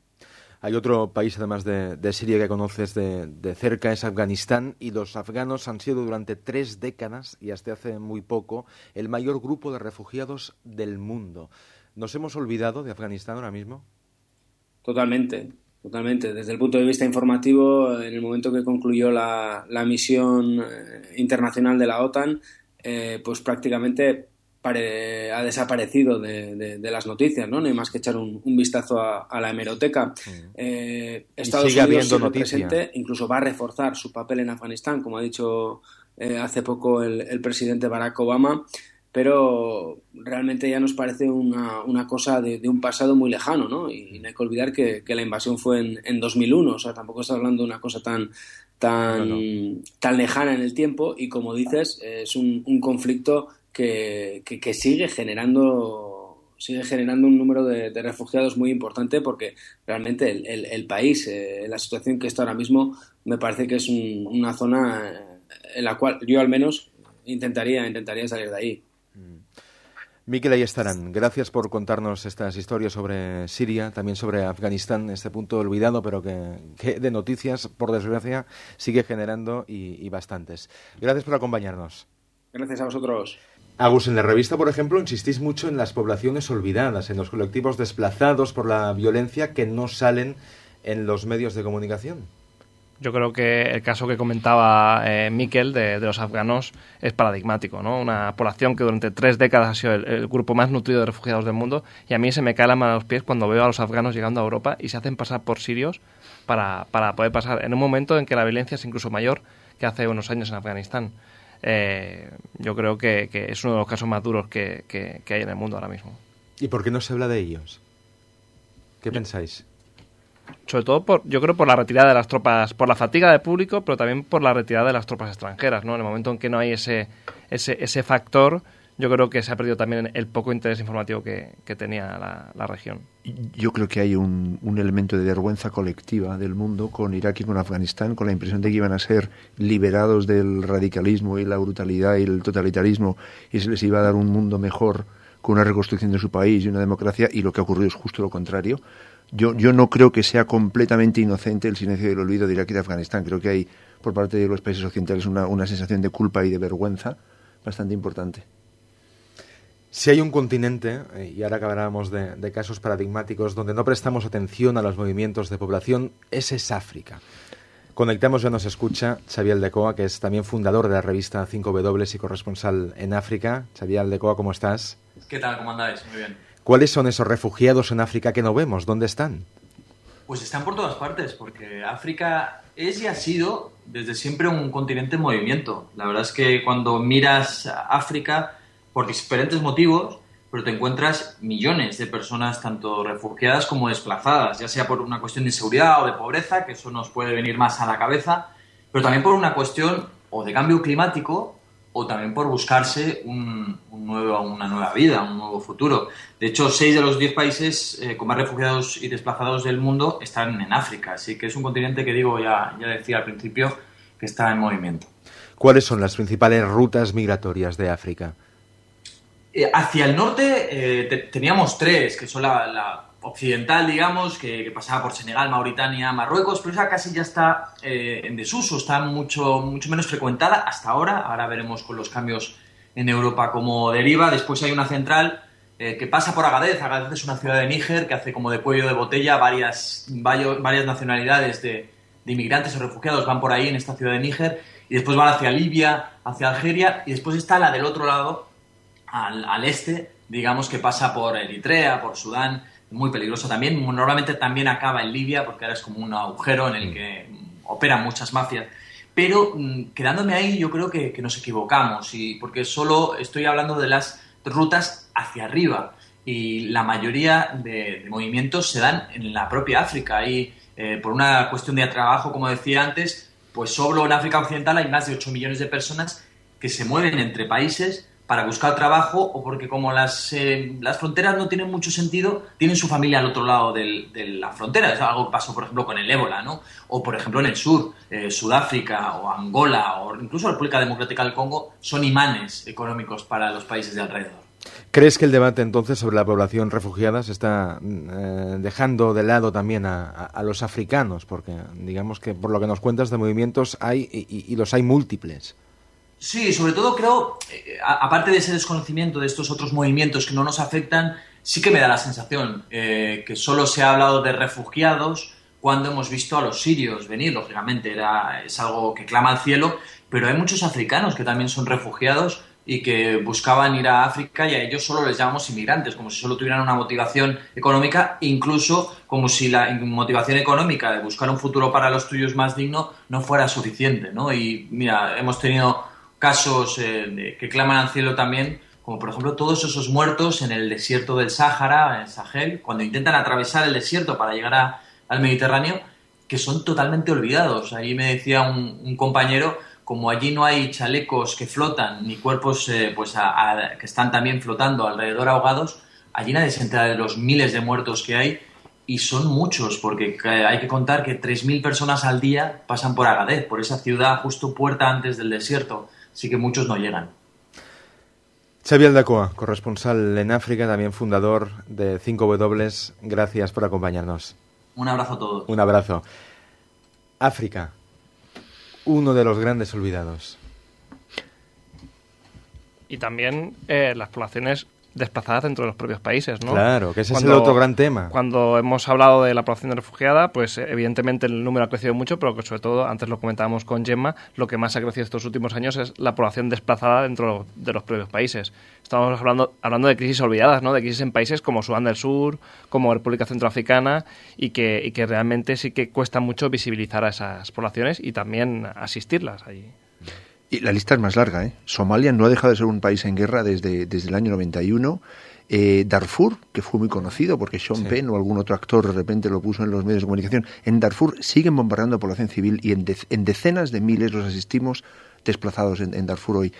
Hay otro país, además de, Siria, que conoces de, cerca, es Afganistán, y los afganos han sido durante tres décadas, y hasta hace muy poco, el mayor grupo de refugiados del mundo. ¿Nos hemos olvidado de Afganistán ahora mismo? Totalmente, totalmente. Desde el punto de vista informativo, en el momento que concluyó la, misión eh, internacional de la OTAN, eh, pues prácticamente ha desaparecido de, las noticias, ¿no? No hay más que echar un, vistazo a, la hemeroteca. Eh, Estados Unidos presente, incluso va a reforzar su papel en Afganistán, como ha dicho eh, hace poco el, presidente Barack Obama, pero realmente ya nos parece una, una cosa de, un pasado muy lejano, ¿no? Y no hay que olvidar que, la invasión fue en, en 2001, o sea, tampoco está hablando de una cosa tan, tan, tan lejana en el tiempo y como dices, es un, un conflicto que, que, sigue generando sigue generando un número de, refugiados muy importante porque realmente el, el, país, eh, la situación que está ahora mismo, me parece que es una zona en la cual yo al menos intentaría, intentaría salir de ahí. Mm. Miquel, ahí estarán. Gracias por contarnos estas historias sobre Siria, también sobre Afganistán, este punto olvidado, pero que, de noticias, por desgracia, sigue generando y bastantes. Gracias por acompañarnos. Gracias a vosotros. Agus, en la revista, por ejemplo, insistís mucho en las poblaciones olvidadas, en los colectivos desplazados por la violencia que no salen en los medios de comunicación. Yo creo que el caso que comentaba eh, Miquel de, los afganos es paradigmático, ¿no? Una población que durante tres décadas ha sido el, grupo más nutrido de refugiados del mundo y a mí se me cae la mano a los pies cuando veo a los afganos llegando a Europa y se hacen pasar por sirios para, para poder pasar en un momento en que la violencia es incluso mayor que hace unos años en Afganistán eh, yo creo que, es uno de los casos más duros que, hay en el mundo ahora mismo. ¿Y por qué no se habla de ellos? ¿Qué pensáis? Sobre todo, por, yo creo, por la retirada de las tropas, por la fatiga del público, pero también por la retirada de las tropas extranjeras. ¿no? En el momento en que no hay ese, ese, ese factor, yo creo que se ha perdido también el poco interés informativo que, tenía la, región. Yo creo que hay un, elemento de vergüenza colectiva del mundo con Irak y con Afganistán, con la impresión de que iban a ser liberados del radicalismo y la brutalidad y el totalitarismo y se les iba a dar un mundo mejor con una reconstrucción de su país y una democracia y lo que ha ocurrido es justo lo contrario. Yo, yo no creo que sea completamente inocente el silencio del olvido de Irak y de Afganistán. Creo que hay por parte de los países occidentales una, una sensación de culpa y de vergüenza bastante importante. Si hay un continente, eh, y ahora acabaremos de, de, casos paradigmáticos, donde no prestamos atención a los movimientos de población, ese es África. Conectamos, ya nos escucha Xavier Aldecoa, que es también fundador de la revista 5W y corresponsal en África. Xavier Aldecoa, ¿cómo estás? ¿Qué tal? ¿Cómo andáis? Muy bien. ¿Cuáles son esos refugiados en África que no vemos? ¿Dónde están? Pues están por todas partes, porque África es y ha sido desde siempre un continente en movimiento. La verdad es que cuando miras África por diferentes motivos, pero te encuentras millones de personas, tanto refugiadas como desplazadas, ya sea por una cuestión de inseguridad o de pobreza, que eso nos puede venir más a la cabeza, pero también por una cuestión o de cambio climático o también por buscarse un, nuevo, una nueva vida, un nuevo futuro. De hecho, seis de los diez países eh, con más refugiados y desplazados del mundo están en África, así que es un continente que digo, ya, ya decía al principio, que está en movimiento. ¿Cuáles son las principales rutas migratorias de África? Eh, hacia el norte eh, teníamos tres, que son la, occidental, digamos, que, pasaba por Senegal, Mauritania, Marruecos, pero esa casi ya está eh, en desuso, está mucho, mucho menos frecuentada hasta ahora. Ahora veremos con los cambios en Europa cómo deriva. Después hay una central que pasa por Agadez. Agadez es una ciudad de Níger que hace como de cuello de botella varias, varias nacionalidades de, de inmigrantes o refugiados van por ahí en esta ciudad de Níger y después van hacia Libia, hacia Algeria y después está la del otro lado al, este, digamos que pasa por Eritrea, por Sudán, muy peligroso también. Normalmente también acaba en Libia, porque ahora es como un agujero en el mm. que operan muchas mafias. Pero mm, quedándome ahí, yo creo que, nos equivocamos, y porque solo estoy hablando de las rutas hacia arriba. Y la mayoría de, movimientos se dan en la propia África. Y eh, por una cuestión de trabajo, como decía antes, pues solo en África Occidental hay más de 8 millones de personas que se mueven entre países para buscar trabajo o porque como las, eh, las fronteras no tienen mucho sentido, tienen su familia al otro lado de la frontera. Es algo que pasó, por ejemplo, con el ébola, ¿no? O, por ejemplo, en el sur, eh, Sudáfrica o Angola o incluso la República Democrática del Congo son imanes económicos para los países de alrededor. ¿Crees que el debate entonces sobre la población refugiada se está eh, dejando de lado también a, los africanos? Porque digamos que por lo que nos cuentas de movimientos hay y los hay múltiples. Sí, sobre todo creo, eh, aparte de ese desconocimiento de estos otros movimientos que no nos afectan, sí que me da la sensación eh, que solo se ha hablado de refugiados cuando hemos visto a los sirios venir, lógicamente era, es algo que clama al cielo, pero hay muchos africanos que también son refugiados y que buscaban ir a África y a ellos solo les llamamos inmigrantes, como si solo tuvieran una motivación económica, incluso como si la motivación económica de buscar un futuro para los tuyos más digno no fuera suficiente, ¿no? Y mira, hemos tenido casos eh, que claman al cielo también, como por ejemplo todos esos muertos en el desierto del Sáhara, en Sahel, cuando intentan atravesar el desierto para llegar al Mediterráneo, que son totalmente olvidados. Ahí me decía un compañero como allí no hay chalecos que flotan ni cuerpos eh, pues que están también flotando alrededor ahogados, allí nadie se entera de los miles de muertos que hay y son muchos porque hay que contar que 3.000 personas al día pasan por Agadez, por esa ciudad justo puerta antes del desierto, así que muchos no llegan. Xavier Aldacoa, corresponsal en África, también fundador de 5W, gracias por acompañarnos. Un abrazo a todos. Un abrazo. África, uno de los grandes olvidados. Y también eh, las poblaciones desplazadas dentro de los propios países, ¿no? Claro, que ese es el otro gran tema. Cuando hemos hablado de la población refugiada, pues evidentemente el número ha crecido mucho, pero que sobre todo, antes lo comentábamos con Gemma, lo que más ha crecido estos últimos años es la población desplazada dentro de los propios países. Estamos hablando, hablando de crisis olvidadas, ¿no? De crisis en países como Sudán del Sur, como República Centroafricana, y que, y que realmente sí que cuesta mucho visibilizar a esas poblaciones y también asistirlas allí. Y la lista es más larga. ¿eh? Somalia no ha dejado de ser un país en guerra desde, desde el año 91. Eh, Darfur, que fue muy conocido porque Sean Penn o algún otro actor de repente lo puso en los medios de comunicación, en Darfur siguen bombardeando a población civil y en, en decenas de miles los asistimos desplazados en, Darfur hoy.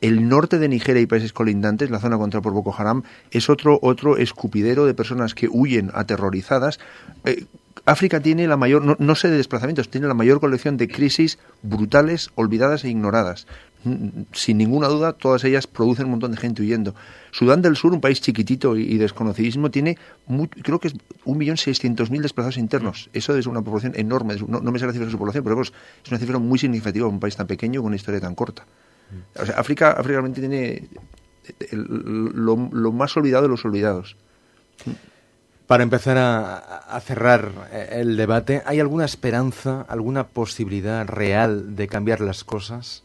El norte de Nigeria y países colindantes, la zona controlada por Boko Haram, es otro, otro escupidero de personas que huyen aterrorizadas. Eh, África tiene la mayor, no, sé de desplazamientos, tiene la mayor colección de crisis brutales, olvidadas e ignoradas. Sin ninguna duda, todas ellas producen un montón de gente huyendo. Sudán del Sur, un país chiquitito y, desconocidísimo, tiene, creo que es 1.600.000 desplazados internos. Eso es una proporción enorme. No, me sé la cifra de su población, pero es una cifra muy significativa un país tan pequeño con una historia tan corta. O sea, África, África realmente tiene lo, lo más olvidado de los olvidados. Para empezar a, cerrar eh, el debate, ¿hay alguna esperanza, alguna posibilidad real de cambiar las cosas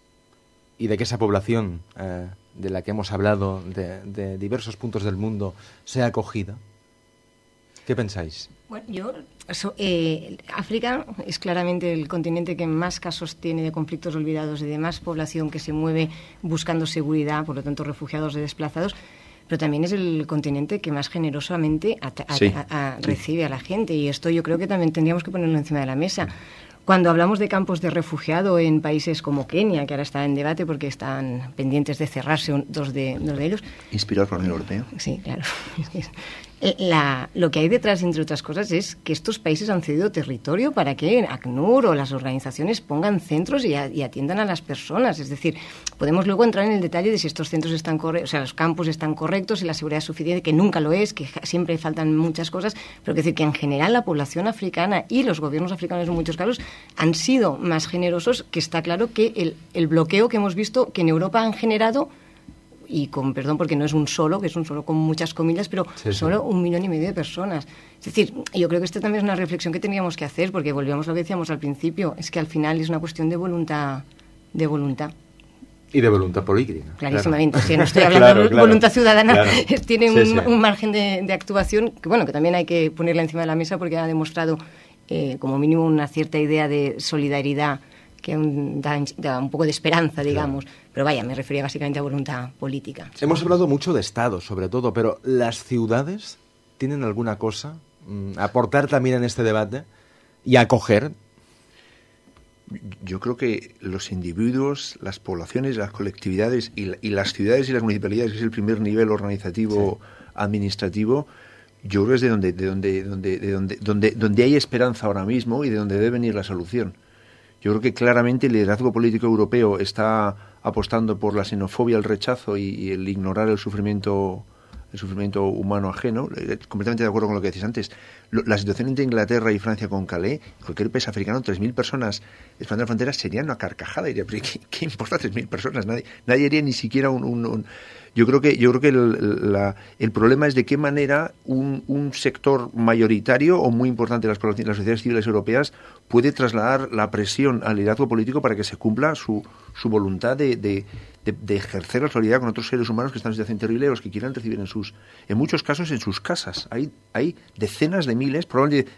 y de que esa población eh, de la que hemos hablado de, diversos puntos del mundo sea acogida? ¿Qué pensáis? Bueno, yo, eh, África es claramente el continente que más casos tiene de conflictos olvidados y de más población que se mueve buscando seguridad, por lo tanto refugiados y desplazados pero también es el continente que más generosamente recibe a la gente y esto yo creo que también tendríamos que ponerlo encima de la mesa. Cuando hablamos de campos de refugiado en países como Kenia, que ahora está en debate porque están pendientes de cerrarse dos de, dos de ellos. Inspirados por el Europeo. Sí, claro. Eh, la, lo que hay detrás, entre otras cosas, es que estos países han cedido territorio para que ACNUR o las organizaciones pongan centros y, atiendan a las personas. Es decir, podemos luego entrar en el detalle de si estos centros están correctos, o sea, los campos están correctos, y la seguridad es suficiente, que nunca lo es, que siempre faltan muchas cosas, pero que decir que en general la población africana y los gobiernos africanos en muchos casos han sido más generosos, que está claro que el, el bloqueo que hemos visto que en Europa han generado y con perdón porque no es un solo, que es un solo con muchas comillas, pero solo un millón y medio de personas. Es decir, yo creo que esto también es una reflexión que teníamos que hacer, porque volvíamos a lo que decíamos al principio, es que al final es una cuestión de voluntad, de voluntad. Y de voluntad política. Clarísimamente. Si no estoy hablando de voluntad ciudadana, tiene un, margen de, actuación que, bueno, que también hay que ponerla encima de la mesa porque ha demostrado, eh, como mínimo, una cierta idea de solidaridad que da, un poco de esperanza, digamos. Pero vaya, me refería básicamente a voluntad política. Hemos hablado mucho de Estado, sobre todo, pero ¿las ciudades tienen alguna cosa mm, aportar también en este debate y acoger? Yo creo que los individuos, las poblaciones, las colectividades y, las ciudades y las municipalidades, que es el primer nivel organizativo administrativo, yo creo que es de donde, de donde, donde, de donde, donde, donde hay esperanza ahora mismo y de donde debe venir la solución. Yo creo que claramente el liderazgo político europeo está apostando por la xenofobia, el rechazo y, el ignorar el sufrimiento el sufrimiento humano ajeno. Eh, completamente de acuerdo con lo que decís antes. la situación entre Inglaterra y Francia con Calais, cualquier país africano, 3.000 personas expandiendo la frontera sería una carcajada. ¿qué, qué importa 3.000 personas? Nadie, nadie haría ni siquiera un yo creo que, yo creo que el, la, el problema es de qué manera un, un, sector mayoritario o muy importante de las, las sociedades civiles europeas puede trasladar la presión al liderazgo político para que se cumpla su, su voluntad de, de, de, ejercer la solidaridad con otros seres humanos que están en situación terrible, los que quieran recibir en sus, en muchos casos en sus casas. Hay, hay decenas de miles, probablemente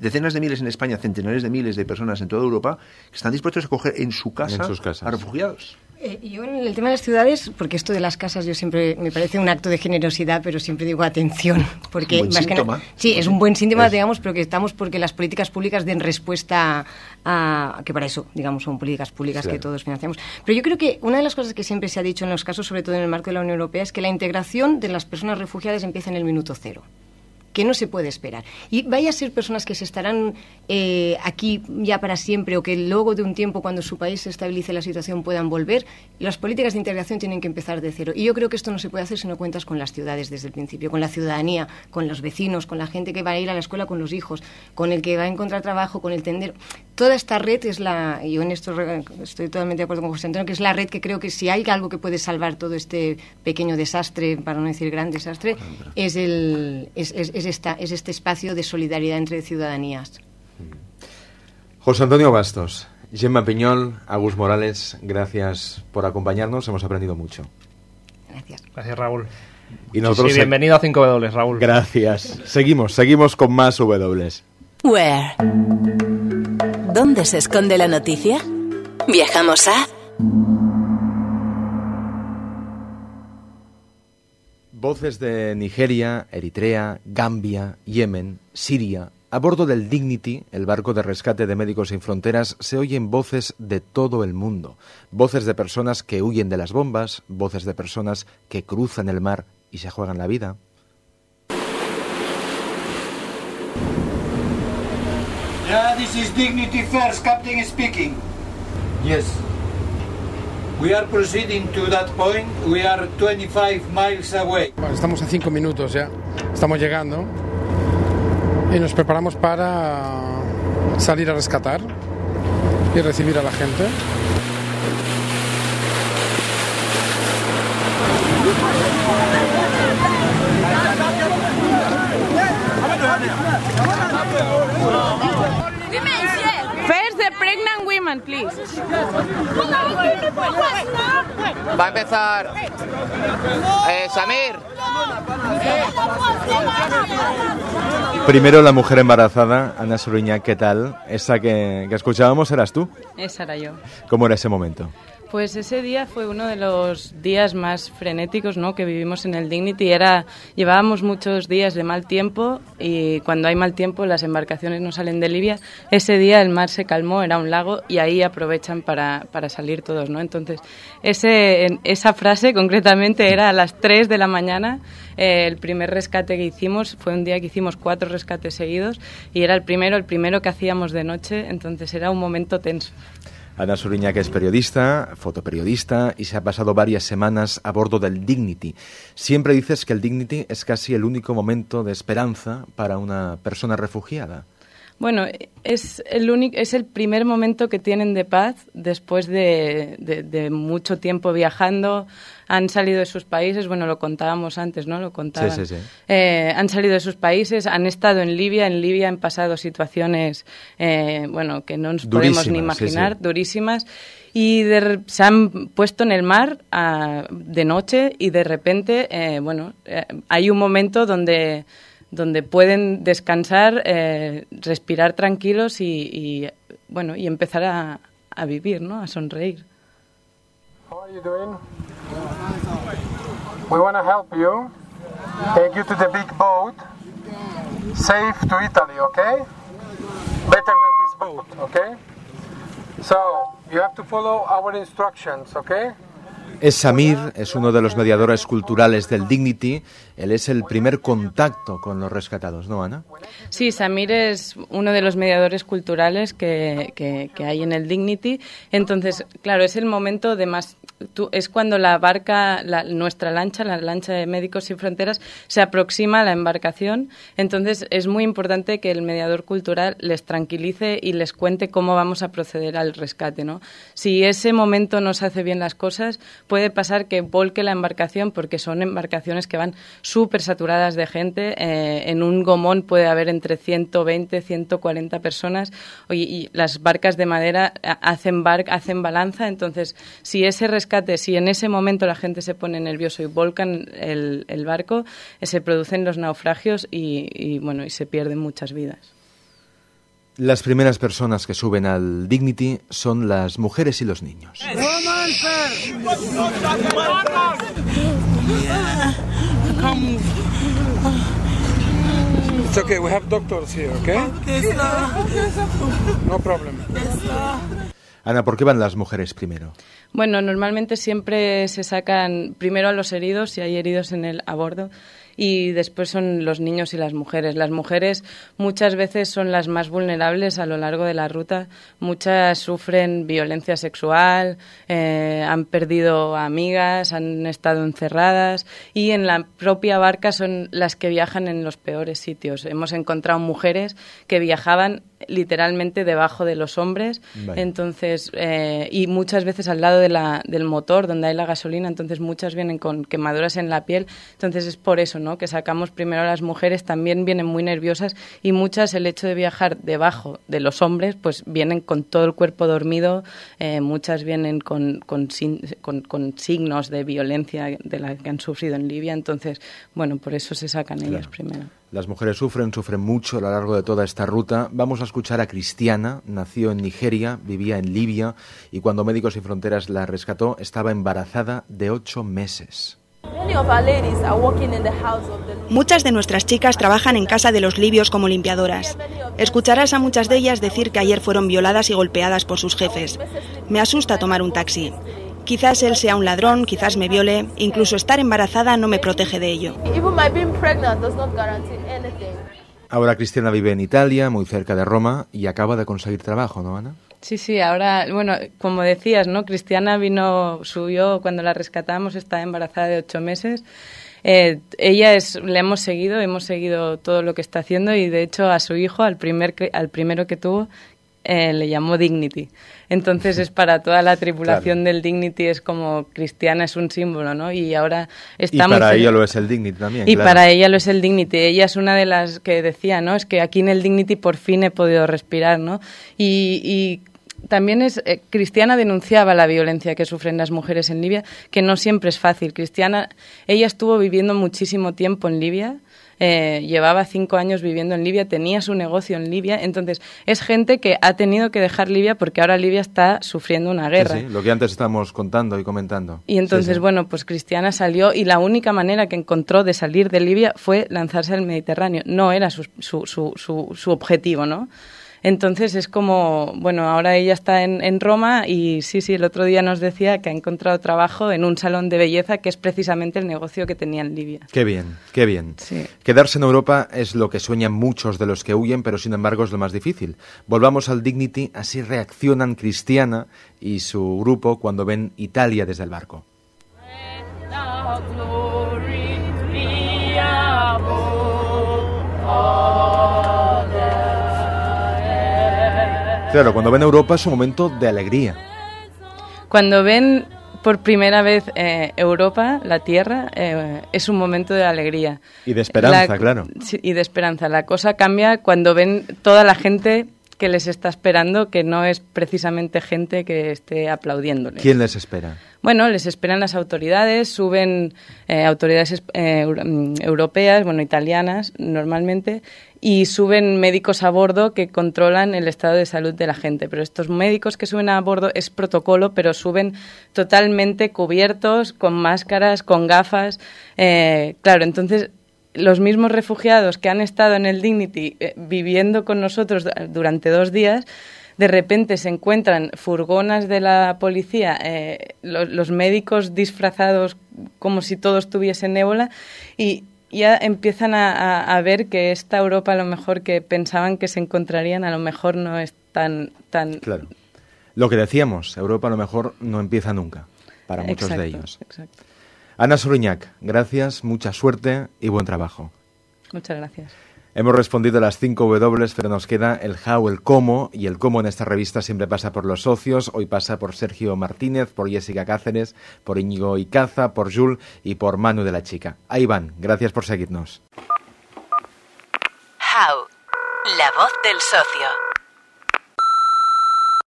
decenas de miles en España, centenares de miles de personas en toda Europa que están dispuestos a acoger en su casa a refugiados. Eh, yo en el tema de las ciudades, porque esto de las casas yo siempre me parece un acto de generosidad, pero siempre digo atención, porque un buen síntoma. sí, es un buen síntoma, digamos, pero que estamos porque las políticas públicas den respuesta a, que para eso, digamos, son políticas públicas que todos financiamos. Pero yo creo que una de las cosas que siempre se ha dicho en los casos, sobre todo en el marco de la Unión Europea, es que la integración de las personas refugiadas empieza en el minuto cero que no se puede esperar. Y vaya a ser personas que se estarán eh, aquí ya para siempre o que luego de un tiempo, cuando su país se estabilice la situación, puedan volver, las políticas de integración tienen que empezar de cero. Y yo creo que esto no se puede hacer si no cuentas con las ciudades desde el principio, con la ciudadanía, con los vecinos, con la gente que va a ir a la escuela con los hijos, con el que va a encontrar trabajo, con el tender. Toda esta red es la, yo en esto estoy totalmente de acuerdo con José Antonio, que es la red que creo que si hay algo que puede salvar todo este pequeño desastre, para no decir gran desastre, es el, es, es este espacio de solidaridad entre ciudadanías. José Antonio Bastos, Gemma Piñol, Agus Morales, gracias por acompañarnos, hemos aprendido mucho. Gracias. Gracias, Raúl. Y nosotros sí, bienvenido a 5W, Raúl. Gracias. Seguimos, seguimos con más W. Where? ¿Dónde se esconde la noticia? Viajamos a Voces de Nigeria, Eritrea, Gambia, Yemen, Siria. A bordo del Dignity, el barco de rescate de Médicos Sin Fronteras, se oyen voces de todo el mundo. Voces de personas que huyen de las bombas, voces de personas que cruzan el mar y se juegan la vida. Yeah, this is Dignity First, Captain speaking. Yes. We are proceeding to that point. We are 25 miles away. Estamos a 5 minutos ya. Estamos llegando. Y nos preparamos para salir a rescatar y recibir a la gente. Pregnant women, please. Va a empezar eh, Samir. Primero la mujer embarazada, Ana Suriña, ¿qué tal? Esa que, que escuchábamos eras tú. Esa era yo. ¿Cómo era ese momento? Pues ese día fue uno de los días más frenéticos ¿no? que vivimos en el Dignity. Era, llevábamos muchos días de mal tiempo y cuando hay mal tiempo las embarcaciones no salen de Libia. Ese día el mar se calmó, era un lago y ahí aprovechan para, para salir todos. ¿no? Entonces, ese, esa frase concretamente era a las 3 de la mañana. Eh, el primer rescate que hicimos fue un día que hicimos cuatro rescates seguidos y era el primero, el primero que hacíamos de noche. Entonces era un momento tenso. Ana Suriña, que es periodista, fotoperiodista y se ha pasado varias semanas a bordo del Dignity. Siempre dices que el Dignity es casi el único momento de esperanza para una persona refugiada. Bueno, es el, único, es el primer momento que tienen de paz después de, de, mucho tiempo viajando. Han salido de sus países, bueno, lo contábamos antes, ¿no? Lo contaban. Sí, sí, sí. Eh, han salido de sus países, han estado en Libia. En Libia han pasado situaciones, eh, bueno, que no nos podemos ni imaginar, durísimas. Y de, se han puesto en el mar a, de noche y de repente, eh, bueno, eh, hay un momento donde donde pueden descansar, eh, respirar tranquilos y, y, bueno y empezar a, a vivir, ¿no? A sonreír. How are you doing? We want to help you. Take you to the big boat. Safe to Italy, okay? Better than this boat, okay? So, you have to follow our instructions, okay? Es Samir, es uno de los mediadores culturales del Dignity. Él es el primer contacto con los rescatados, ¿no, Ana? Sí, Samir es uno de los mediadores culturales que, que, que hay en el Dignity. Entonces, claro, es el momento de más es cuando la barca, la, nuestra lancha, la lancha de Médicos Sin Fronteras, se aproxima a la embarcación. Entonces es muy importante que el mediador cultural les tranquilice y les cuente cómo vamos a proceder al rescate. ¿no? Si ese momento no se hace bien las cosas, puede pasar que volque la embarcación porque son embarcaciones que van súper saturadas de gente. Eh, en un gomón puede haber entre 120, 140 personas y, las barcas de madera hacen, bar, hacen balanza. Entonces, si ese rescate rescate, si en ese momento la gente se pone nervioso y volcan el, el barco, eh, se producen los naufragios y, y, bueno, y se pierden muchas vidas. Las primeras personas que suben al Dignity son las mujeres y los niños. It's okay, we have doctors here, okay? No problem. Ana, ¿por qué van las mujeres primero? Bueno, normalmente siempre se sacan primero a los heridos, si hay heridos en el a bordo, y después son los niños y las mujeres. Las mujeres muchas veces son las más vulnerables a lo largo de la ruta. Muchas sufren violencia sexual, eh, han perdido amigas, han estado encerradas y en la propia barca son las que viajan en los peores sitios. Hemos encontrado mujeres que viajaban literalmente debajo de los hombres entonces eh, y muchas veces al lado de la, del motor donde hay la gasolina entonces muchas vienen con quemaduras en la piel entonces es por eso ¿no? Que sacamos primero a las mujeres también vienen muy nerviosas y muchas el hecho de viajar debajo de los hombres pues vienen con todo el cuerpo dormido eh, muchas vienen con, con, con- con signos de violencia de la que han sufrido en Libia entonces bueno por eso se sacan ellas primero Las mujeres sufren, sufren mucho a lo largo de toda esta ruta. Vamos a escuchar a Cristiana, nació en Nigeria, vivía en Libia y cuando Médicos Sin Fronteras la rescató estaba embarazada de ocho meses. Muchas de nuestras chicas trabajan en casa de los libios como limpiadoras. Escucharás a muchas de ellas decir que ayer fueron violadas y golpeadas por sus jefes. Me asusta tomar un taxi. Quizás él sea un ladrón, quizás me viole, incluso estar embarazada no me protege de ello. Ahora Cristiana vive en Italia, muy cerca de Roma, y acaba de conseguir trabajo, ¿no, Ana? Sí, sí, ahora, bueno, como decías, ¿no? Cristiana vino, subió cuando la rescatamos, está embarazada de ocho meses. Eh, ella es, le hemos seguido, hemos seguido todo lo que está haciendo y de hecho a su hijo, al, primer, al primero que tuvo, eh, le llamó Dignity. Entonces es para toda la tripulación del Dignity, es como Cristiana es un símbolo, ¿no? Y ahora está y para ella lo es el Dignity también. y claro. para ella lo es el Dignity. Ella es una de las que decía, ¿no? Es que aquí en el Dignity por fin he podido respirar, ¿no? Y, y también es eh, Cristiana denunciaba la violencia que sufren las mujeres en Libia, que no siempre es fácil. Cristiana, ella estuvo viviendo muchísimo tiempo en Libia. Eh, llevaba cinco años viviendo en Libia, tenía su negocio en Libia, entonces es gente que ha tenido que dejar Libia porque ahora Libia está sufriendo una guerra. sí, lo que antes estábamos contando y comentando. Y entonces, Sí, bueno, pues Cristiana salió y la única manera que encontró de salir de Libia fue lanzarse al Mediterráneo. No era su, su, su, su, su objetivo, ¿no? Entonces es como, bueno, ahora ella está en, en Roma y sí, sí, el otro día nos decía que ha encontrado trabajo en un salón de belleza que es precisamente el negocio que tenía en Libia. Qué bien, qué bien. Sí. Quedarse en Europa es lo que sueñan muchos de los que huyen, pero sin embargo es lo más difícil. Volvamos al Dignity, así reaccionan Cristiana y su grupo cuando ven Italia desde el barco. Claro, cuando ven Europa es un momento de alegría. Cuando ven por primera vez eh, Europa, la Tierra, eh, es un momento de alegría. Y de esperanza, La- claro. y de esperanza. La cosa cambia cuando ven toda la gente que les está esperando, que no es precisamente gente que esté aplaudiéndoles. ¿Quién les espera? Bueno, les esperan las autoridades, suben eh, autoridades es- eh, mm, europeas, bueno, italianas normalmente, y suben médicos a bordo que controlan el estado de salud de la gente. Pero estos médicos que suben a bordo es protocolo, pero suben totalmente cubiertos, con máscaras, con gafas. eh, claro, entonces los mismos refugiados que han estado en el Dignity eh, viviendo con nosotros du- durante dos días, de repente se encuentran furgonas de la policía, eh, lo- los médicos disfrazados como si todos tuviesen ébola y ya empiezan a, a- a ver que esta Europa a lo mejor que pensaban que se encontrarían a lo mejor no es tan... tan Claro. Lo que decíamos, Europa a lo mejor no empieza nunca, para muchos de ellos. exacto. Ana Soriñac, gracias, mucha suerte y buen trabajo. Muchas gracias. Hemos respondido a las 5 W, pero nos queda el how, el cómo, y el cómo en esta revista siempre pasa por los socios. Hoy pasa por Sergio Martínez, por Jessica Cáceres, por Íñigo Icaza, por Jules y por Manu de la Chica. Ahí van, gracias por seguirnos. How, la voz del socio.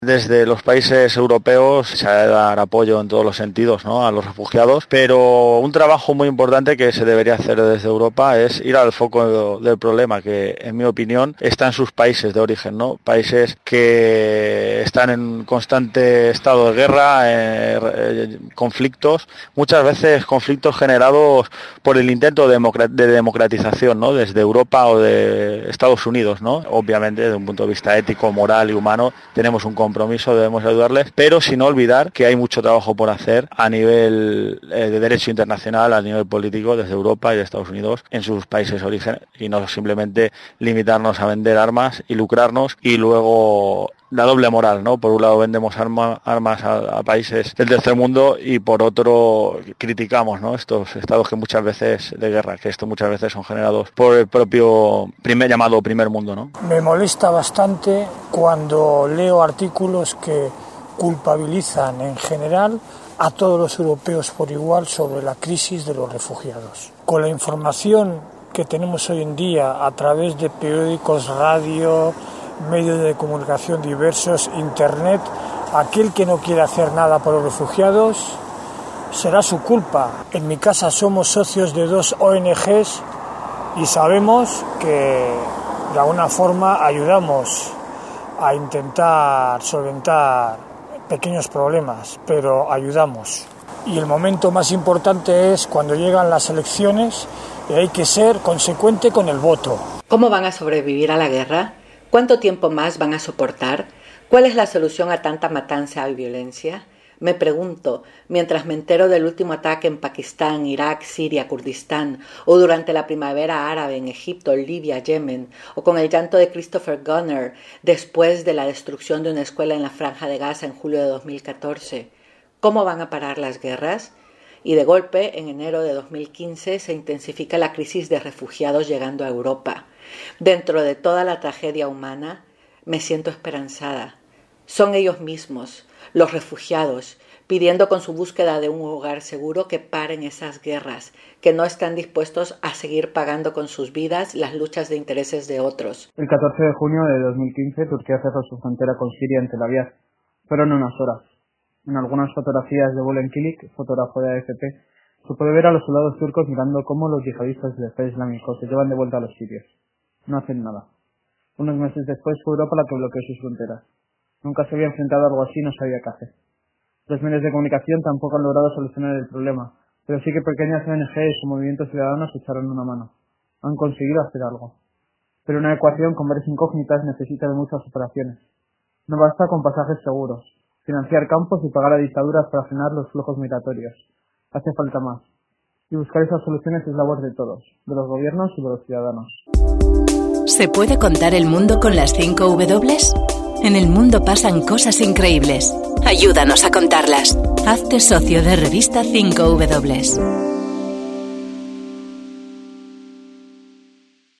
Desde los países europeos se ha de dar apoyo en todos los sentidos ¿no? a los refugiados, pero un trabajo muy importante que se debería hacer desde Europa es ir al foco del problema, que en mi opinión está en sus países de origen, ¿no? países que están en constante estado de guerra, eh, conflictos, muchas veces conflictos generados por el intento de, democratización ¿no? desde Europa o de Estados Unidos. ¿no? Obviamente, desde un punto de vista ético, moral y humano, tenemos un compromiso, debemos ayudarles, pero sin olvidar que hay mucho trabajo por hacer a nivel eh, de derecho internacional, a nivel político, desde Europa y de Estados Unidos, en sus países de origen, y no simplemente limitarnos a vender armas y lucrarnos y luego la doble moral, ¿no? Por un lado vendemos armas a, países del tercer mundo y por otro criticamos, ¿no? Estos estados que muchas veces de guerra, que esto muchas veces son generados por el propio primer llamado primer mundo, ¿no? Me molesta bastante cuando leo artículos que culpabilizan en general a todos los europeos por igual sobre la crisis de los refugiados. Con la información que tenemos hoy en día a través de periódicos, radio, medios de comunicación diversos, Internet, aquel que no quiere hacer nada por los refugiados, será su culpa. En mi casa somos socios de dos ONGs y sabemos que de alguna forma ayudamos a intentar solventar pequeños problemas, pero ayudamos. Y el momento más importante es cuando llegan las elecciones y hay que ser consecuente con el voto. ¿Cómo van a sobrevivir a la guerra? ¿Cuánto tiempo más van a soportar? ¿Cuál es la solución a tanta matanza y violencia? Me pregunto, mientras me entero del último ataque en Pakistán, Irak, Siria, Kurdistán, o durante la primavera árabe en Egipto, Libia, Yemen, o con el llanto de Christopher Gunner después de la destrucción de una escuela en la Franja de Gaza en julio de 2014, ¿cómo van a parar las guerras? Y de golpe, en enero de 2015, se intensifica la crisis de refugiados llegando a Europa. Dentro de toda la tragedia humana, me siento esperanzada. Son ellos mismos, los refugiados, pidiendo con su búsqueda de un hogar seguro que paren esas guerras, que no están dispuestos a seguir pagando con sus vidas las luchas de intereses de otros. El 14 de junio de 2015 Turquía cerró su frontera con Siria en Tel Aviv. Fueron unas horas. En algunas fotografías de Bulen Kilik, fotógrafo de AFP, se puede ver a los soldados turcos mirando cómo los yihadistas del Estado Islámico se llevan de vuelta a los sirios no hacen nada. Unos meses después fue Europa la que bloqueó sus fronteras. Nunca se había enfrentado a algo así y no sabía qué hacer. Los medios de comunicación tampoco han logrado solucionar el problema, pero sí que pequeñas ONGs o movimientos ciudadanos echaron una mano. Han conseguido hacer algo. Pero una ecuación con varias incógnitas necesita de muchas operaciones. No basta con pasajes seguros, financiar campos y pagar a dictaduras para frenar los flujos migratorios. Hace falta más. Y buscar esas soluciones es labor de todos, de los gobiernos y de los ciudadanos. ¿Se puede contar el mundo con las 5 W? En el mundo pasan cosas increíbles. Ayúdanos a contarlas. Hazte socio de revista 5 W.